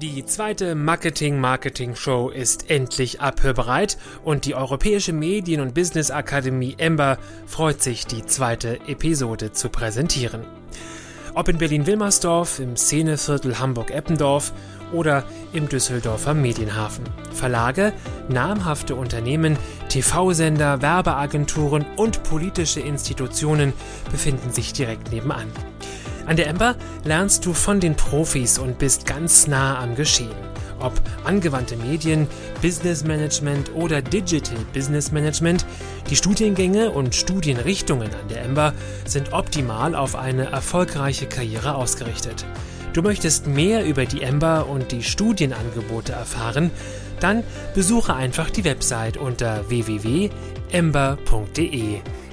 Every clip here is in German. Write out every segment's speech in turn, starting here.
Die zweite Marketing-Marketing-Show ist endlich abhörbereit und die Europäische Medien- und Business Akademie Ember freut sich, die zweite Episode zu präsentieren. Ob in Berlin-Wilmersdorf, im Szeneviertel Hamburg-Eppendorf oder im Düsseldorfer Medienhafen. Verlage, namhafte Unternehmen, TV-Sender, Werbeagenturen und politische Institutionen befinden sich direkt nebenan. An der Ember lernst du von den Profis und bist ganz nah am Geschehen. Ob angewandte Medien, Business Management oder Digital Business Management, die Studiengänge und Studienrichtungen an der Ember sind optimal auf eine erfolgreiche Karriere ausgerichtet. Du möchtest mehr über die Ember und die Studienangebote erfahren? Dann besuche einfach die Website unter www.ember.de.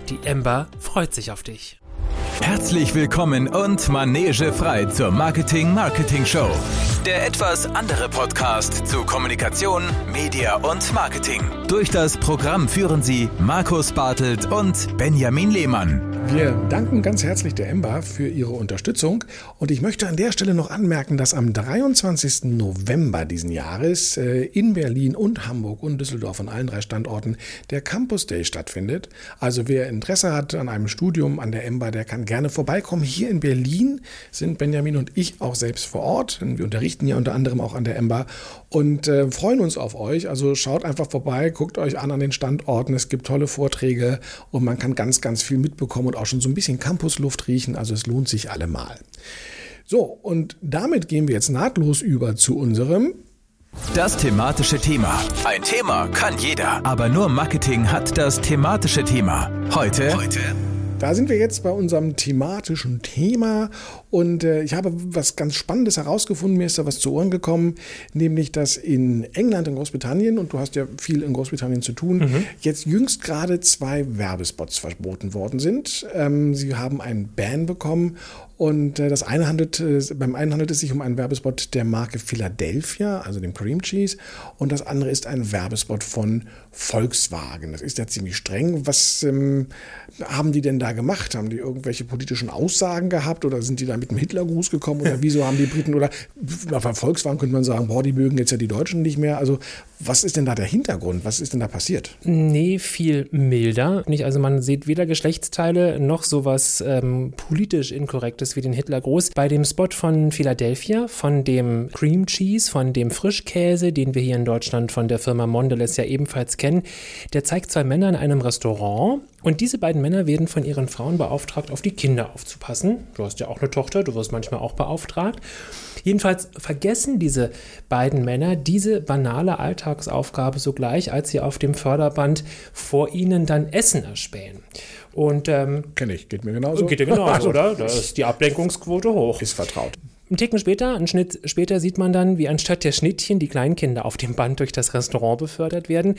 Die Ember freut sich auf dich. Herzlich willkommen und Manege frei zur Marketing Marketing Show. Der etwas andere Podcast zu Kommunikation, Media und Marketing. Durch das Programm führen sie Markus Bartelt und Benjamin Lehmann. Wir danken ganz herzlich der Ember für ihre Unterstützung und ich möchte an der Stelle noch anmerken, dass am 23. November diesen Jahres äh, in Berlin und Hamburg und Düsseldorf an allen drei Standorten der Campus Day stattfindet. Also wer Interesse hat an einem Studium an der Ember, der kann gerne vorbeikommen. Hier in Berlin sind Benjamin und ich auch selbst vor Ort. Wir unterrichten ja unter anderem auch an der Ember und äh, freuen uns auf euch. Also schaut einfach vorbei, guckt euch an an den Standorten. Es gibt tolle Vorträge und man kann ganz, ganz viel mitbekommen und auch schon so ein bisschen Campusluft riechen. Also es lohnt sich allemal. So, und damit gehen wir jetzt nahtlos über zu unserem das thematische Thema. Ein Thema kann jeder, aber nur Marketing hat das thematische Thema. Heute, Heute da sind wir jetzt bei unserem thematischen Thema und äh, ich habe was ganz Spannendes herausgefunden, mir ist da was zu Ohren gekommen, nämlich dass in England, in Großbritannien, und du hast ja viel in Großbritannien zu tun, mhm. jetzt jüngst gerade zwei Werbespots verboten worden sind. Ähm, sie haben einen Ban bekommen und äh, das eine handelt, äh, beim einen handelt es sich um einen Werbespot der Marke Philadelphia, also dem Cream Cheese, und das andere ist ein Werbespot von Volkswagen. Das ist ja ziemlich streng. Was ähm, haben die denn da gemacht? Haben die irgendwelche politischen Aussagen gehabt oder sind die damit mit einem Hitlergruß gekommen oder wieso haben die Briten oder bei Volkswagen könnte man sagen, boah, die mögen jetzt ja die Deutschen nicht mehr. Also was ist denn da der Hintergrund? Was ist denn da passiert? Nee, viel milder. Nicht, also man sieht weder Geschlechtsteile noch sowas ähm, politisch Inkorrektes wie den Hitlergruß. Bei dem Spot von Philadelphia, von dem Cream Cheese, von dem Frischkäse, den wir hier in Deutschland von der Firma Mondelez ja ebenfalls kennen, der zeigt zwei Männer in einem Restaurant und diese beiden Männer werden von ihren Frauen beauftragt, auf die Kinder aufzupassen. Du hast ja auch eine Tochter, du wirst manchmal auch beauftragt. Jedenfalls vergessen diese beiden Männer diese banale Alltagsaufgabe sogleich, als sie auf dem Förderband vor ihnen dann Essen erspähen. Und ähm, kenne ich, geht mir genauso. Geht dir genauso, also, oder? Da ist die Ablenkungsquote hoch. Ist vertraut. Ein Ticken später, einen Schnitt später sieht man dann, wie anstatt der Schnittchen die Kleinkinder auf dem Band durch das Restaurant befördert werden.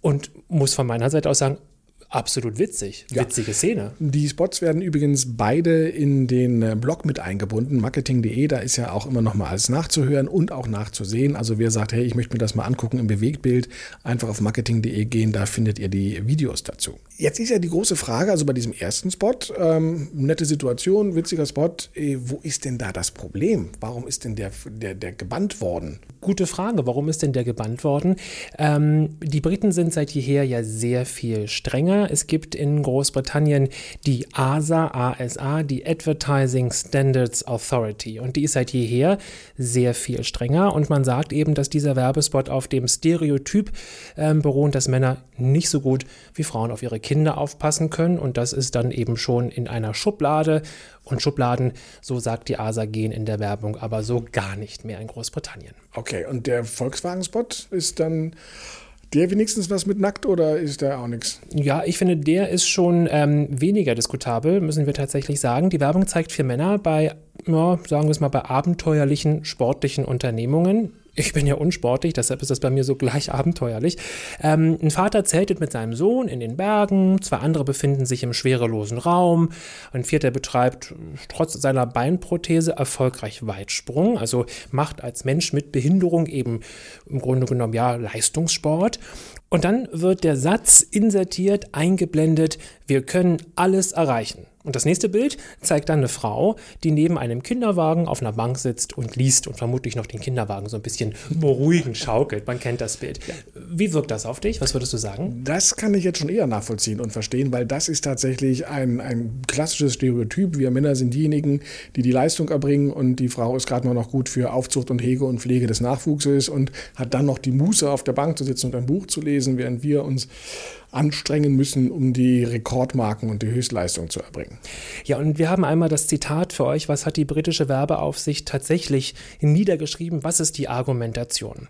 Und muss von meiner Seite aus sagen, absolut witzig. Ja. Witzige Szene. Die Spots werden übrigens beide in den äh, Blog mit eingebunden. Marketing.de, da ist ja auch immer noch mal alles nachzuhören und auch nachzusehen. Also wer sagt, hey, ich möchte mir das mal angucken im Bewegtbild, einfach auf marketing.de gehen, da findet ihr die Videos dazu. Jetzt ist ja die große Frage, also bei diesem ersten Spot, ähm, nette Situation, witziger Spot, äh, wo ist denn da das Problem? Warum ist denn der, der, der gebannt worden? Gute Frage, warum ist denn der gebannt worden? Ähm, die Briten sind seit jeher ja sehr viel strenger es gibt in Großbritannien die ASA, ASA, die Advertising Standards Authority. Und die ist seit jeher sehr viel strenger. Und man sagt eben, dass dieser Werbespot auf dem Stereotyp äh, beruht, dass Männer nicht so gut wie Frauen auf ihre Kinder aufpassen können. Und das ist dann eben schon in einer Schublade. Und Schubladen, so sagt die ASA, gehen in der Werbung aber so gar nicht mehr in Großbritannien. Okay, und der Volkswagen-Spot ist dann der wenigstens was mit nackt oder ist der auch nichts? Ja, ich finde, der ist schon ähm, weniger diskutabel, müssen wir tatsächlich sagen. Die Werbung zeigt vier Männer bei, ja, sagen wir es mal, bei abenteuerlichen sportlichen Unternehmungen. Ich bin ja unsportlich, deshalb ist das bei mir so gleich abenteuerlich. Ähm, ein Vater zeltet mit seinem Sohn in den Bergen, zwei andere befinden sich im schwerelosen Raum, ein vierter betreibt trotz seiner Beinprothese erfolgreich Weitsprung, also macht als Mensch mit Behinderung eben im Grunde genommen ja Leistungssport. Und dann wird der Satz insertiert, eingeblendet, wir können alles erreichen. Und das nächste Bild zeigt dann eine Frau, die neben einem Kinderwagen auf einer Bank sitzt und liest und vermutlich noch den Kinderwagen so ein bisschen beruhigend schaukelt. Man kennt das Bild. Wie wirkt das auf dich? Was würdest du sagen? Das kann ich jetzt schon eher nachvollziehen und verstehen, weil das ist tatsächlich ein, ein klassisches Stereotyp. Wir Männer sind diejenigen, die die Leistung erbringen und die Frau ist gerade mal noch gut für Aufzucht und Hege und Pflege des Nachwuchses und hat dann noch die Muße auf der Bank zu sitzen und ein Buch zu lesen, während wir uns anstrengen müssen, um die Rekordmarken und die Höchstleistung zu erbringen. Ja, und wir haben einmal das Zitat für euch. Was hat die britische Werbeaufsicht tatsächlich niedergeschrieben? Was ist die Argumentation?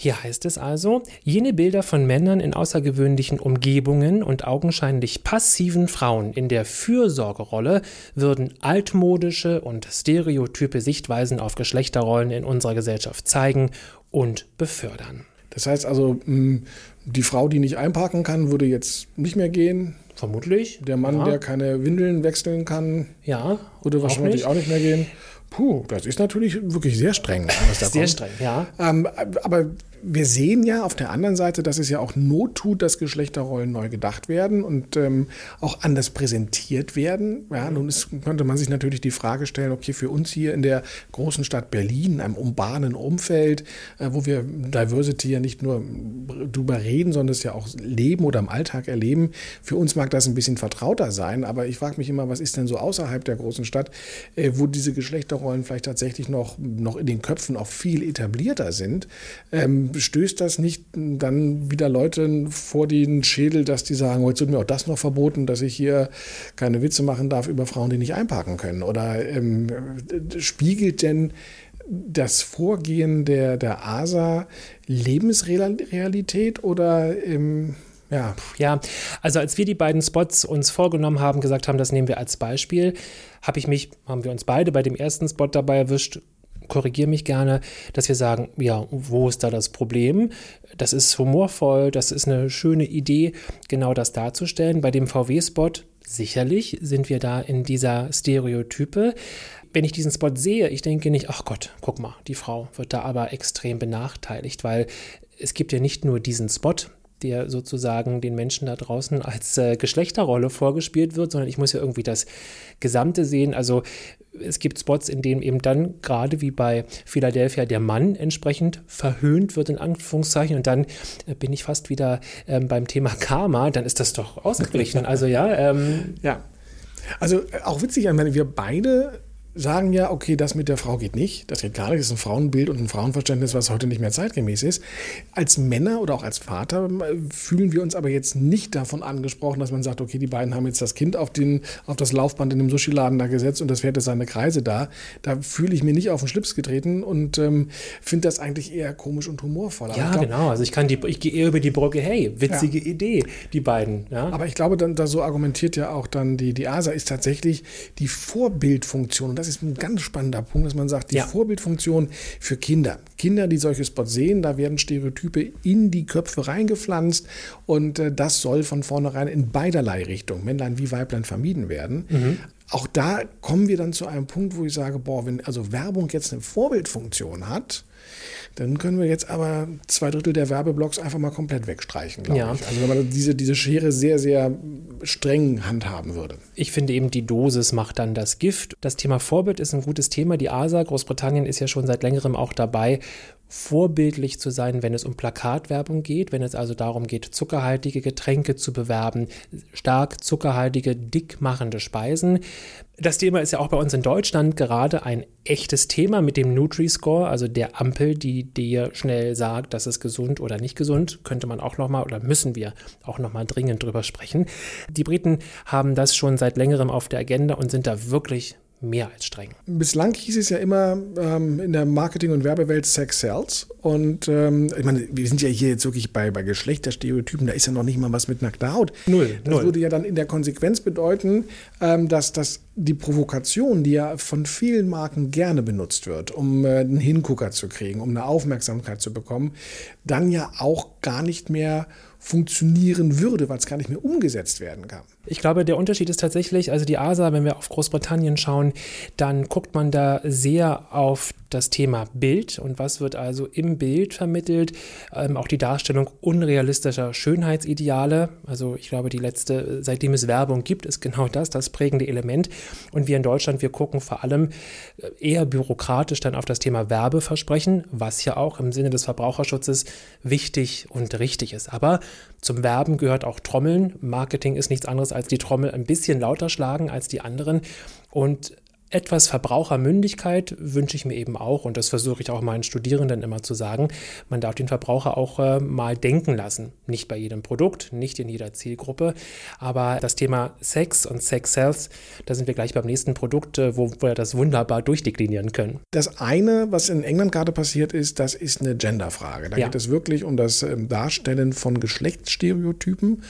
Hier heißt es also, jene Bilder von Männern in außergewöhnlichen Umgebungen und augenscheinlich passiven Frauen in der Fürsorgerolle würden altmodische und stereotype Sichtweisen auf Geschlechterrollen in unserer Gesellschaft zeigen und befördern. Das heißt also, die Frau, die nicht einparken kann, würde jetzt nicht mehr gehen. Vermutlich. Der Mann, ja. der keine Windeln wechseln kann, ja, würde wahrscheinlich auch nicht. auch nicht mehr gehen. Puh, das ist natürlich wirklich sehr streng. sehr kommt. streng, ja. Ähm, aber wir sehen ja auf der anderen Seite, dass es ja auch Not tut, dass Geschlechterrollen neu gedacht werden und ähm, auch anders präsentiert werden. Ja, nun ist, könnte man sich natürlich die Frage stellen, okay, für uns hier in der großen Stadt Berlin, in einem urbanen Umfeld, äh, wo wir Diversity ja nicht nur drüber reden, sondern es ja auch leben oder im Alltag erleben, für uns mag das ein bisschen vertrauter sein, aber ich frage mich immer, was ist denn so außerhalb der großen Stadt, äh, wo diese Geschlechterrollen vielleicht tatsächlich noch, noch in den Köpfen auch viel etablierter sind. Ähm, stößt das nicht dann wieder Leute vor den Schädel, dass die sagen, jetzt wird mir auch das noch verboten, dass ich hier keine Witze machen darf über Frauen, die nicht einparken können? Oder ähm, spiegelt denn das Vorgehen der, der ASA Lebensrealität oder ähm, ja. Ja, also als wir die beiden Spots uns vorgenommen haben, gesagt haben, das nehmen wir als Beispiel, habe ich mich, haben wir uns beide bei dem ersten Spot dabei erwischt, korrigiere mich gerne, dass wir sagen, ja, wo ist da das Problem? Das ist humorvoll, das ist eine schöne Idee, genau das darzustellen. Bei dem VW-Spot sicherlich sind wir da in dieser Stereotype. Wenn ich diesen Spot sehe, ich denke nicht, ach Gott, guck mal, die Frau wird da aber extrem benachteiligt, weil es gibt ja nicht nur diesen Spot, der sozusagen den Menschen da draußen als äh, Geschlechterrolle vorgespielt wird, sondern ich muss ja irgendwie das Gesamte sehen. Also es gibt Spots, in denen eben dann gerade wie bei Philadelphia der Mann entsprechend verhöhnt wird, in Anführungszeichen. Und dann äh, bin ich fast wieder ähm, beim Thema Karma. Dann ist das doch ausgeglichen. Also ja. Ähm, ja. Also äh, auch witzig, ich meine, wir beide sagen ja, okay, das mit der Frau geht nicht, das geht gar nicht, das ist ein Frauenbild und ein Frauenverständnis, was heute nicht mehr zeitgemäß ist. Als Männer oder auch als Vater äh, fühlen wir uns aber jetzt nicht davon angesprochen, dass man sagt, okay, die beiden haben jetzt das Kind auf, den, auf das Laufband in dem Sushi-Laden da gesetzt und das fährt jetzt seine Kreise da. Da fühle ich mir nicht auf den Schlips getreten und ähm, finde das eigentlich eher komisch und humorvoll. ja, glaub, genau. Also ich kann die, ich gehe eher über die Brücke, hey, witzige ja. Idee, die beiden. Ja? Aber ich glaube, dann, da so argumentiert ja auch dann die, die ASA ist tatsächlich die Vorbildfunktion das ist ein ganz spannender Punkt, dass man sagt, die ja. Vorbildfunktion für Kinder. Kinder, die solche Spots sehen, da werden Stereotype in die Köpfe reingepflanzt und äh, das soll von vornherein in beiderlei Richtung, Männlein wie Weiblein, vermieden werden. Mhm. Auch da kommen wir dann zu einem Punkt, wo ich sage, boah, wenn also Werbung jetzt eine Vorbildfunktion hat, dann können wir jetzt aber zwei Drittel der Werbeblocks einfach mal komplett wegstreichen, glaube ja. ich. Also wenn man diese, diese Schere sehr, sehr streng handhaben würde. Ich finde eben, die Dosis macht dann das Gift. Das Thema Vorbild ist ein gutes Thema. Die ASA, Großbritannien, ist ja schon seit längerem auch dabei, vorbildlich zu sein, wenn es um Plakatwerbung geht, wenn es also darum geht, zuckerhaltige Getränke zu bewerben, stark zuckerhaltige, dickmachende Speisen. Das Thema ist ja auch bei uns in Deutschland gerade ein echtes Thema mit dem Nutri-Score, also der Ampel, die dir schnell sagt, das ist gesund oder nicht gesund, könnte man auch nochmal oder müssen wir auch nochmal dringend drüber sprechen. Die Briten haben das schon seit längerem auf der Agenda und sind da wirklich mehr als streng. Bislang hieß es ja immer ähm, in der Marketing- und Werbewelt Sex Sells. Und ähm, ich meine, wir sind ja hier jetzt wirklich bei, bei Geschlechterstereotypen, da ist ja noch nicht mal was mit nackter Haut. Null. Das null. würde ja dann in der Konsequenz bedeuten, ähm, dass, dass die Provokation, die ja von vielen Marken gerne benutzt wird, um äh, einen Hingucker zu kriegen, um eine Aufmerksamkeit zu bekommen, dann ja auch gar nicht mehr funktionieren würde, weil es gar nicht mehr umgesetzt werden kann. Ich glaube, der Unterschied ist tatsächlich, also die ASA, wenn wir auf Großbritannien schauen, dann guckt man da sehr auf das Thema Bild und was wird also im Bild vermittelt, ähm, auch die Darstellung unrealistischer Schönheitsideale. Also ich glaube, die letzte, seitdem es Werbung gibt, ist genau das, das prägende Element. Und wir in Deutschland, wir gucken vor allem äh, eher bürokratisch dann auf das Thema Werbeversprechen, was ja auch im Sinne des Verbraucherschutzes wichtig und richtig ist. Aber zum Werben gehört auch Trommeln. Marketing ist nichts anderes als die Trommel ein bisschen lauter schlagen als die anderen. Und etwas Verbrauchermündigkeit wünsche ich mir eben auch und das versuche ich auch meinen Studierenden immer zu sagen. Man darf den Verbraucher auch äh, mal denken lassen. Nicht bei jedem Produkt, nicht in jeder Zielgruppe, aber das Thema Sex und Sex Sales, da sind wir gleich beim nächsten Produkt, äh, wo wir das wunderbar durchdeklinieren können. Das eine, was in England gerade passiert ist, das ist eine Genderfrage. Da ja. geht es wirklich um das ähm, Darstellen von Geschlechtsstereotypen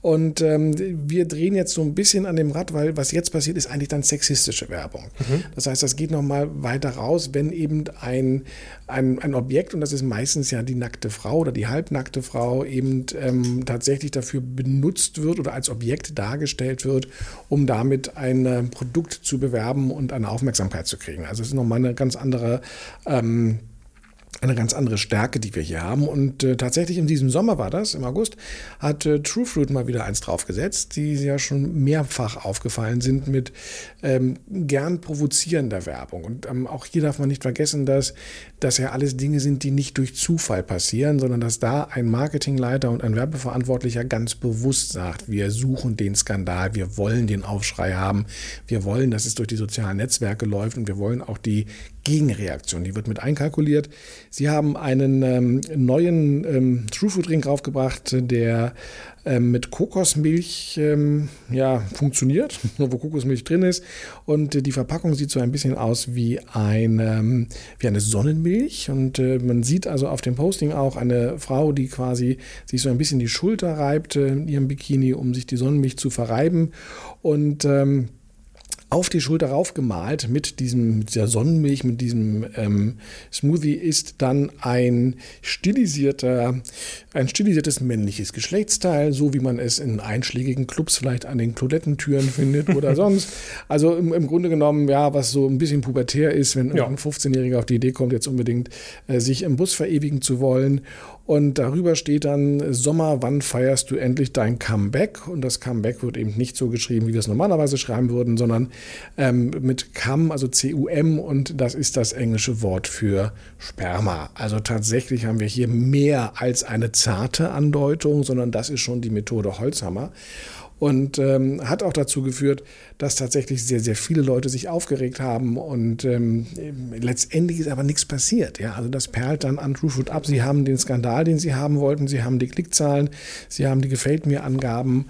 und ähm, wir drehen jetzt so ein bisschen an dem Rad, weil was jetzt passiert, ist eigentlich dann sexistische Werbung. Das heißt, das geht nochmal weiter raus, wenn eben ein, ein, ein Objekt, und das ist meistens ja die nackte Frau oder die halbnackte Frau, eben ähm, tatsächlich dafür benutzt wird oder als Objekt dargestellt wird, um damit ein äh, Produkt zu bewerben und eine Aufmerksamkeit zu kriegen. Also es ist nochmal eine ganz andere ähm, eine ganz andere Stärke, die wir hier haben. Und äh, tatsächlich in diesem Sommer war das, im August, hat äh, True Fruit mal wieder eins draufgesetzt, die ja schon mehrfach aufgefallen sind mit ähm, gern provozierender Werbung. Und ähm, auch hier darf man nicht vergessen, dass das ja alles Dinge sind, die nicht durch Zufall passieren, sondern dass da ein Marketingleiter und ein Werbeverantwortlicher ganz bewusst sagt, wir suchen den Skandal, wir wollen den Aufschrei haben, wir wollen, dass es durch die sozialen Netzwerke läuft und wir wollen auch die Gegenreaktion, die wird mit einkalkuliert. Sie haben einen ähm, neuen ähm, True Food Drink raufgebracht, der ähm, mit Kokosmilch ähm, ja, funktioniert, wo Kokosmilch drin ist. Und äh, die Verpackung sieht so ein bisschen aus wie, ein, ähm, wie eine Sonnenmilch. Und äh, man sieht also auf dem Posting auch eine Frau, die quasi sich so ein bisschen die Schulter reibt äh, in ihrem Bikini, um sich die Sonnenmilch zu verreiben. Und ähm, auf die Schulter raufgemalt mit diesem, dieser Sonnenmilch, mit diesem ähm, Smoothie ist dann ein stilisierter, ein stilisiertes männliches Geschlechtsteil, so wie man es in einschlägigen Clubs vielleicht an den Toilettentüren findet oder sonst. Also im, im, Grunde genommen, ja, was so ein bisschen pubertär ist, wenn ja. ein 15-Jähriger auf die Idee kommt, jetzt unbedingt äh, sich im Bus verewigen zu wollen. Und darüber steht dann, Sommer, wann feierst du endlich dein Comeback? Und das Comeback wird eben nicht so geschrieben, wie wir es normalerweise schreiben würden, sondern ähm, mit Cum, also C-U-M, und das ist das englische Wort für Sperma. Also tatsächlich haben wir hier mehr als eine zarte Andeutung, sondern das ist schon die Methode Holzhammer und ähm, hat auch dazu geführt, dass tatsächlich sehr, sehr viele Leute sich aufgeregt haben und ähm, letztendlich ist aber nichts passiert. Ja? Also das perlt dann an TrueFood ab. Sie haben den Skandal, den sie haben wollten, sie haben die Klickzahlen, sie haben die Gefällt mir Angaben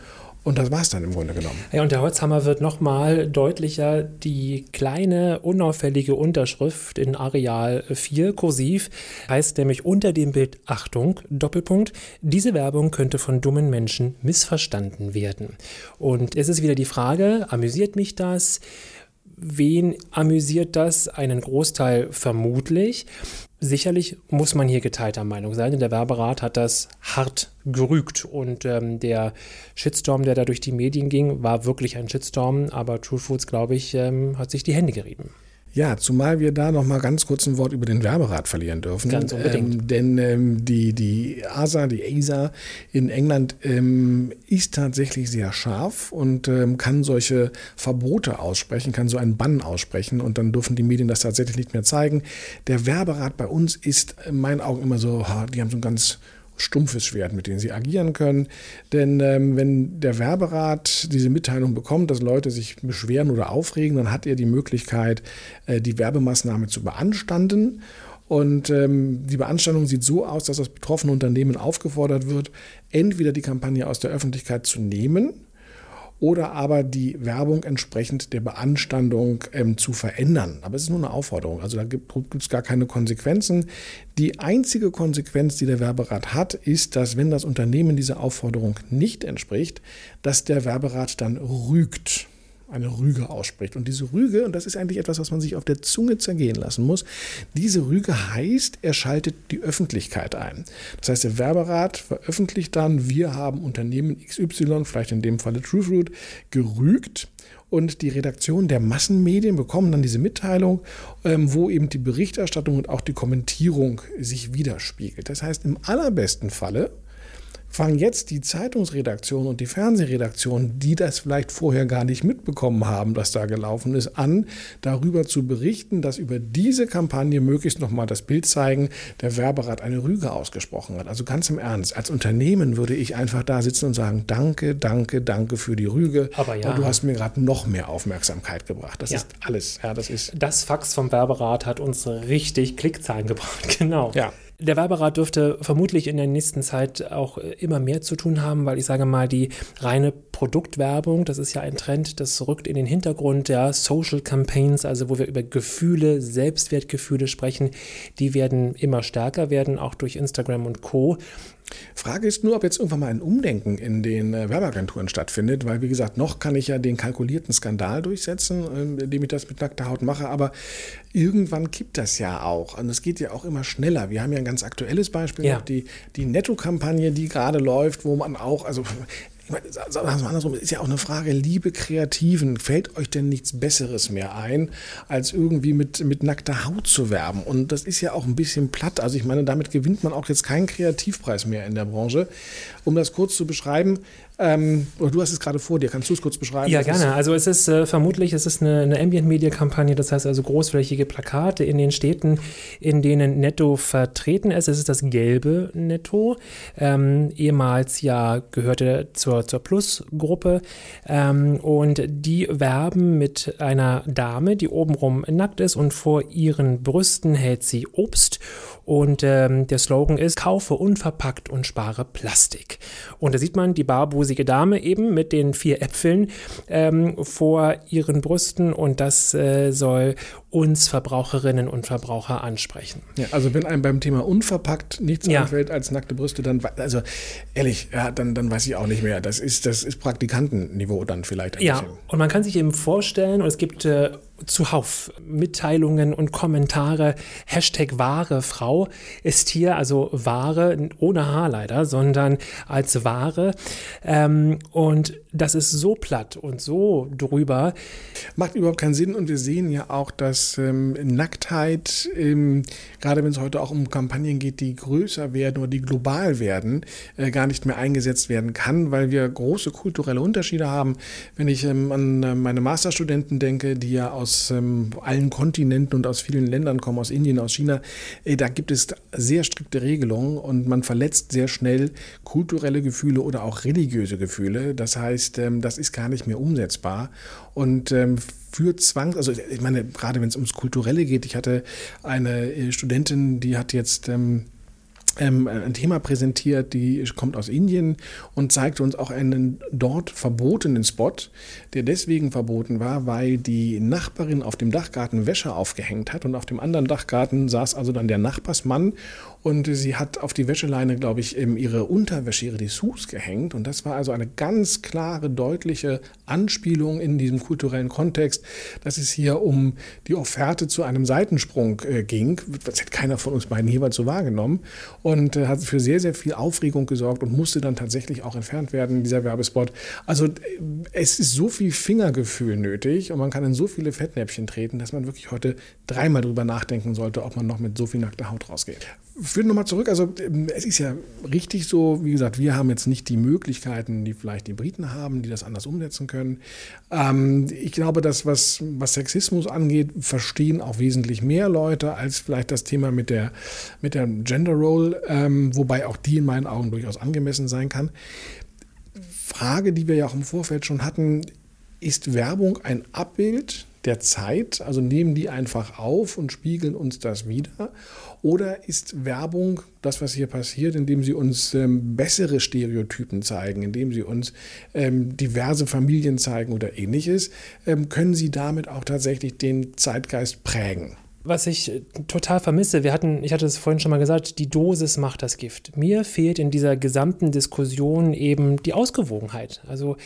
und das war es dann im Grunde genommen. Ja, und der Holzhammer wird nochmal deutlicher. Die kleine, unauffällige Unterschrift in Areal 4 kursiv heißt nämlich unter dem Bild Achtung, Doppelpunkt, diese Werbung könnte von dummen Menschen missverstanden werden. Und es ist wieder die Frage, amüsiert mich das? Wen amüsiert das? Einen Großteil vermutlich. Sicherlich muss man hier geteilter Meinung sein, denn der Werberat hat das hart gerügt und ähm, der Shitstorm, der da durch die Medien ging, war wirklich ein Shitstorm, aber True Foods, glaube ich, ähm, hat sich die Hände gerieben. Ja, zumal wir da noch mal ganz kurz ein Wort über den Werberat verlieren dürfen. Ganz unbedingt. Ähm, denn ähm, die, die ASA, die ASA in England ähm, ist tatsächlich sehr scharf und ähm, kann solche Verbote aussprechen, kann so einen Bann aussprechen und dann dürfen die Medien das tatsächlich nicht mehr zeigen. Der Werberat bei uns ist in meinen Augen immer so, die haben so ein ganz stumpfes Schwert, mit dem sie agieren können. Denn ähm, wenn der Werberat diese Mitteilung bekommt, dass Leute sich beschweren oder aufregen, dann hat er die Möglichkeit, äh, die Werbemaßnahme zu beanstanden. Und ähm, die Beanstandung sieht so aus, dass das betroffene Unternehmen aufgefordert wird, entweder die Kampagne aus der Öffentlichkeit zu nehmen oder aber die Werbung entsprechend der Beanstandung ähm, zu verändern. Aber es ist nur eine Aufforderung, also da gibt es gar keine Konsequenzen. Die einzige Konsequenz, die der Werberat hat, ist, dass wenn das Unternehmen dieser Aufforderung nicht entspricht, dass der Werberat dann rügt. Eine Rüge ausspricht. Und diese Rüge, und das ist eigentlich etwas, was man sich auf der Zunge zergehen lassen muss, diese Rüge heißt, er schaltet die Öffentlichkeit ein. Das heißt, der Werberat veröffentlicht dann, wir haben Unternehmen XY, vielleicht in dem Falle TrueFruit, gerügt und die Redaktion der Massenmedien bekommen dann diese Mitteilung, ähm, wo eben die Berichterstattung und auch die Kommentierung sich widerspiegelt. Das heißt, im allerbesten Falle fangen jetzt die Zeitungsredaktion und die Fernsehredaktion, die das vielleicht vorher gar nicht mitbekommen haben, dass da gelaufen ist, an, darüber zu berichten, dass über diese Kampagne möglichst nochmal das Bild zeigen, der Werberat eine Rüge ausgesprochen hat. Also ganz im Ernst, als Unternehmen würde ich einfach da sitzen und sagen, danke, danke, danke für die Rüge. Aber ja. du hast mir gerade noch mehr Aufmerksamkeit gebracht. Das Ja. ist alles. Ja, das ist. Das Fax vom Werberat hat uns richtig Klickzahlen gebracht, genau. Ja. Der Werberat dürfte vermutlich in der nächsten Zeit auch äh, immer mehr zu tun haben, weil ich sage mal, die reine Produktwerbung, das ist ja ein Trend, das rückt in den Hintergrund der Social Campaigns, also wo wir über Gefühle, Selbstwertgefühle sprechen, die werden immer stärker werden, auch durch Instagram und Co. Frage ist nur, ob jetzt irgendwann mal ein Umdenken in den äh, Werbeagenturen stattfindet, weil wie gesagt, noch kann ich ja den kalkulierten Skandal durchsetzen, ähm, indem ich das mit nackter Haut mache, aber irgendwann kippt das ja auch und es geht ja auch immer schneller. Wir haben ja ein ganz aktuelles Beispiel, Ja. noch die, die Netto-Kampagne, die gerade läuft, wo man auch, also ich meine, sagen wir andersrum, ist ja auch eine Frage, liebe Kreativen, fällt euch denn nichts Besseres mehr ein, als irgendwie mit, mit nackter Haut zu werben? Und das ist ja auch ein bisschen platt. Also ich meine, damit gewinnt man auch jetzt keinen Kreativpreis mehr in der Branche. Um das kurz zu beschreiben, ähm, oder du hast es gerade vor dir, kannst du es kurz beschreiben? Ja, gerne. Also es ist äh, vermutlich, es ist eine, eine Ambient-Media-Kampagne, das heißt also großflächige Plakate in den Städten, in denen Netto vertreten ist. Es ist das gelbe Netto. Ähm, ehemals ja gehörte zur, zur Plus-Gruppe. Ähm, und die werben mit einer Dame, die obenrum nackt ist und vor ihren Brüsten hält sie Obst. Und ähm, der Slogan ist, kaufe unverpackt und spare Plastik. Und da sieht man die barbusige Dame eben mit den vier Äpfeln ähm, vor ihren Brüsten und das äh, soll uns Verbraucherinnen und Verbraucher ansprechen. Ja, also wenn einem beim Thema unverpackt nichts Ja. einfällt als nackte Brüste, dann, also ehrlich, ja, dann, dann weiß ich auch nicht mehr. Das ist, das ist Praktikantenniveau dann vielleicht Ja, bisschen. und man kann sich eben vorstellen, und es gibt äh, zuhauf Mitteilungen und Kommentare, Hashtag wahre Frau ist hier, also wahre, ohne Haar leider, sondern als wahre. Ähm, und das ist so platt und so drüber. Macht überhaupt keinen Sinn und wir sehen ja auch, dass ähm, Nacktheit, ähm, gerade wenn es heute auch um Kampagnen geht, die größer werden oder die global werden, äh, gar nicht mehr eingesetzt werden kann, weil wir große kulturelle Unterschiede haben. Wenn ich ähm, an äh, meine Masterstudenten denke, die ja aus ähm, allen Kontinenten und aus vielen Ländern kommen, aus Indien, aus China, äh, da gibt es sehr strikte Regelungen und man verletzt sehr schnell kulturelle Gefühle oder auch religiöse Gefühle. Das heißt, ähm, das ist gar nicht mehr umsetzbar. Und ähm, für Zwang, also ich meine, gerade wenn es ums Kulturelle geht, ich hatte eine äh, Studentin, die hat jetzt ähm, ähm, ein Thema präsentiert, die kommt aus Indien und zeigte uns auch einen dort verbotenen Spot, der deswegen verboten war, weil die Nachbarin auf dem Dachgarten Wäsche aufgehängt hat und auf dem anderen Dachgarten saß also dann der Nachbarsmann und sie hat auf die Wäscheleine, glaube ich, ihre Unterwäsche, ihre Dessous gehängt und das war also eine ganz klare, deutliche Anspielung in diesem kulturellen Kontext, dass es hier um die Offerte zu einem Seitensprung äh, ging. Das hätte keiner von uns beiden jeweils so wahrgenommen und äh, hat für sehr, sehr viel Aufregung gesorgt und musste dann tatsächlich auch entfernt werden, dieser Werbespot. Also äh, es ist so viel Fingergefühl nötig und man kann in so viele Fettnäpfchen treten, dass man wirklich heute dreimal drüber nachdenken sollte, ob man noch mit so viel nackter Haut rausgeht. Führen nochmal zurück, also ähm, es ist ja richtig so, wie gesagt, wir haben jetzt nicht die Möglichkeiten, die vielleicht die Briten haben, die das anders umsetzen können. Ähm, ich glaube, dass was, was Sexismus angeht, verstehen auch wesentlich mehr Leute als vielleicht das Thema mit der, mit der Gender Role, ähm, wobei auch die in meinen Augen durchaus angemessen sein kann. Frage, die wir ja auch im Vorfeld schon hatten, ist Werbung ein Abbild der Zeit? Also nehmen die einfach auf und spiegeln uns das wieder? Oder ist Werbung das, was hier passiert, indem sie uns ähm, bessere Stereotypen zeigen, indem sie uns ähm, diverse Familien zeigen oder ähnliches? Ähm, können sie damit auch tatsächlich den Zeitgeist prägen? Was ich äh, total vermisse, wir hatten, ich hatte es vorhin schon mal gesagt, die Dosis macht das Gift. Mir fehlt in dieser gesamten Diskussion eben die Ausgewogenheit. Also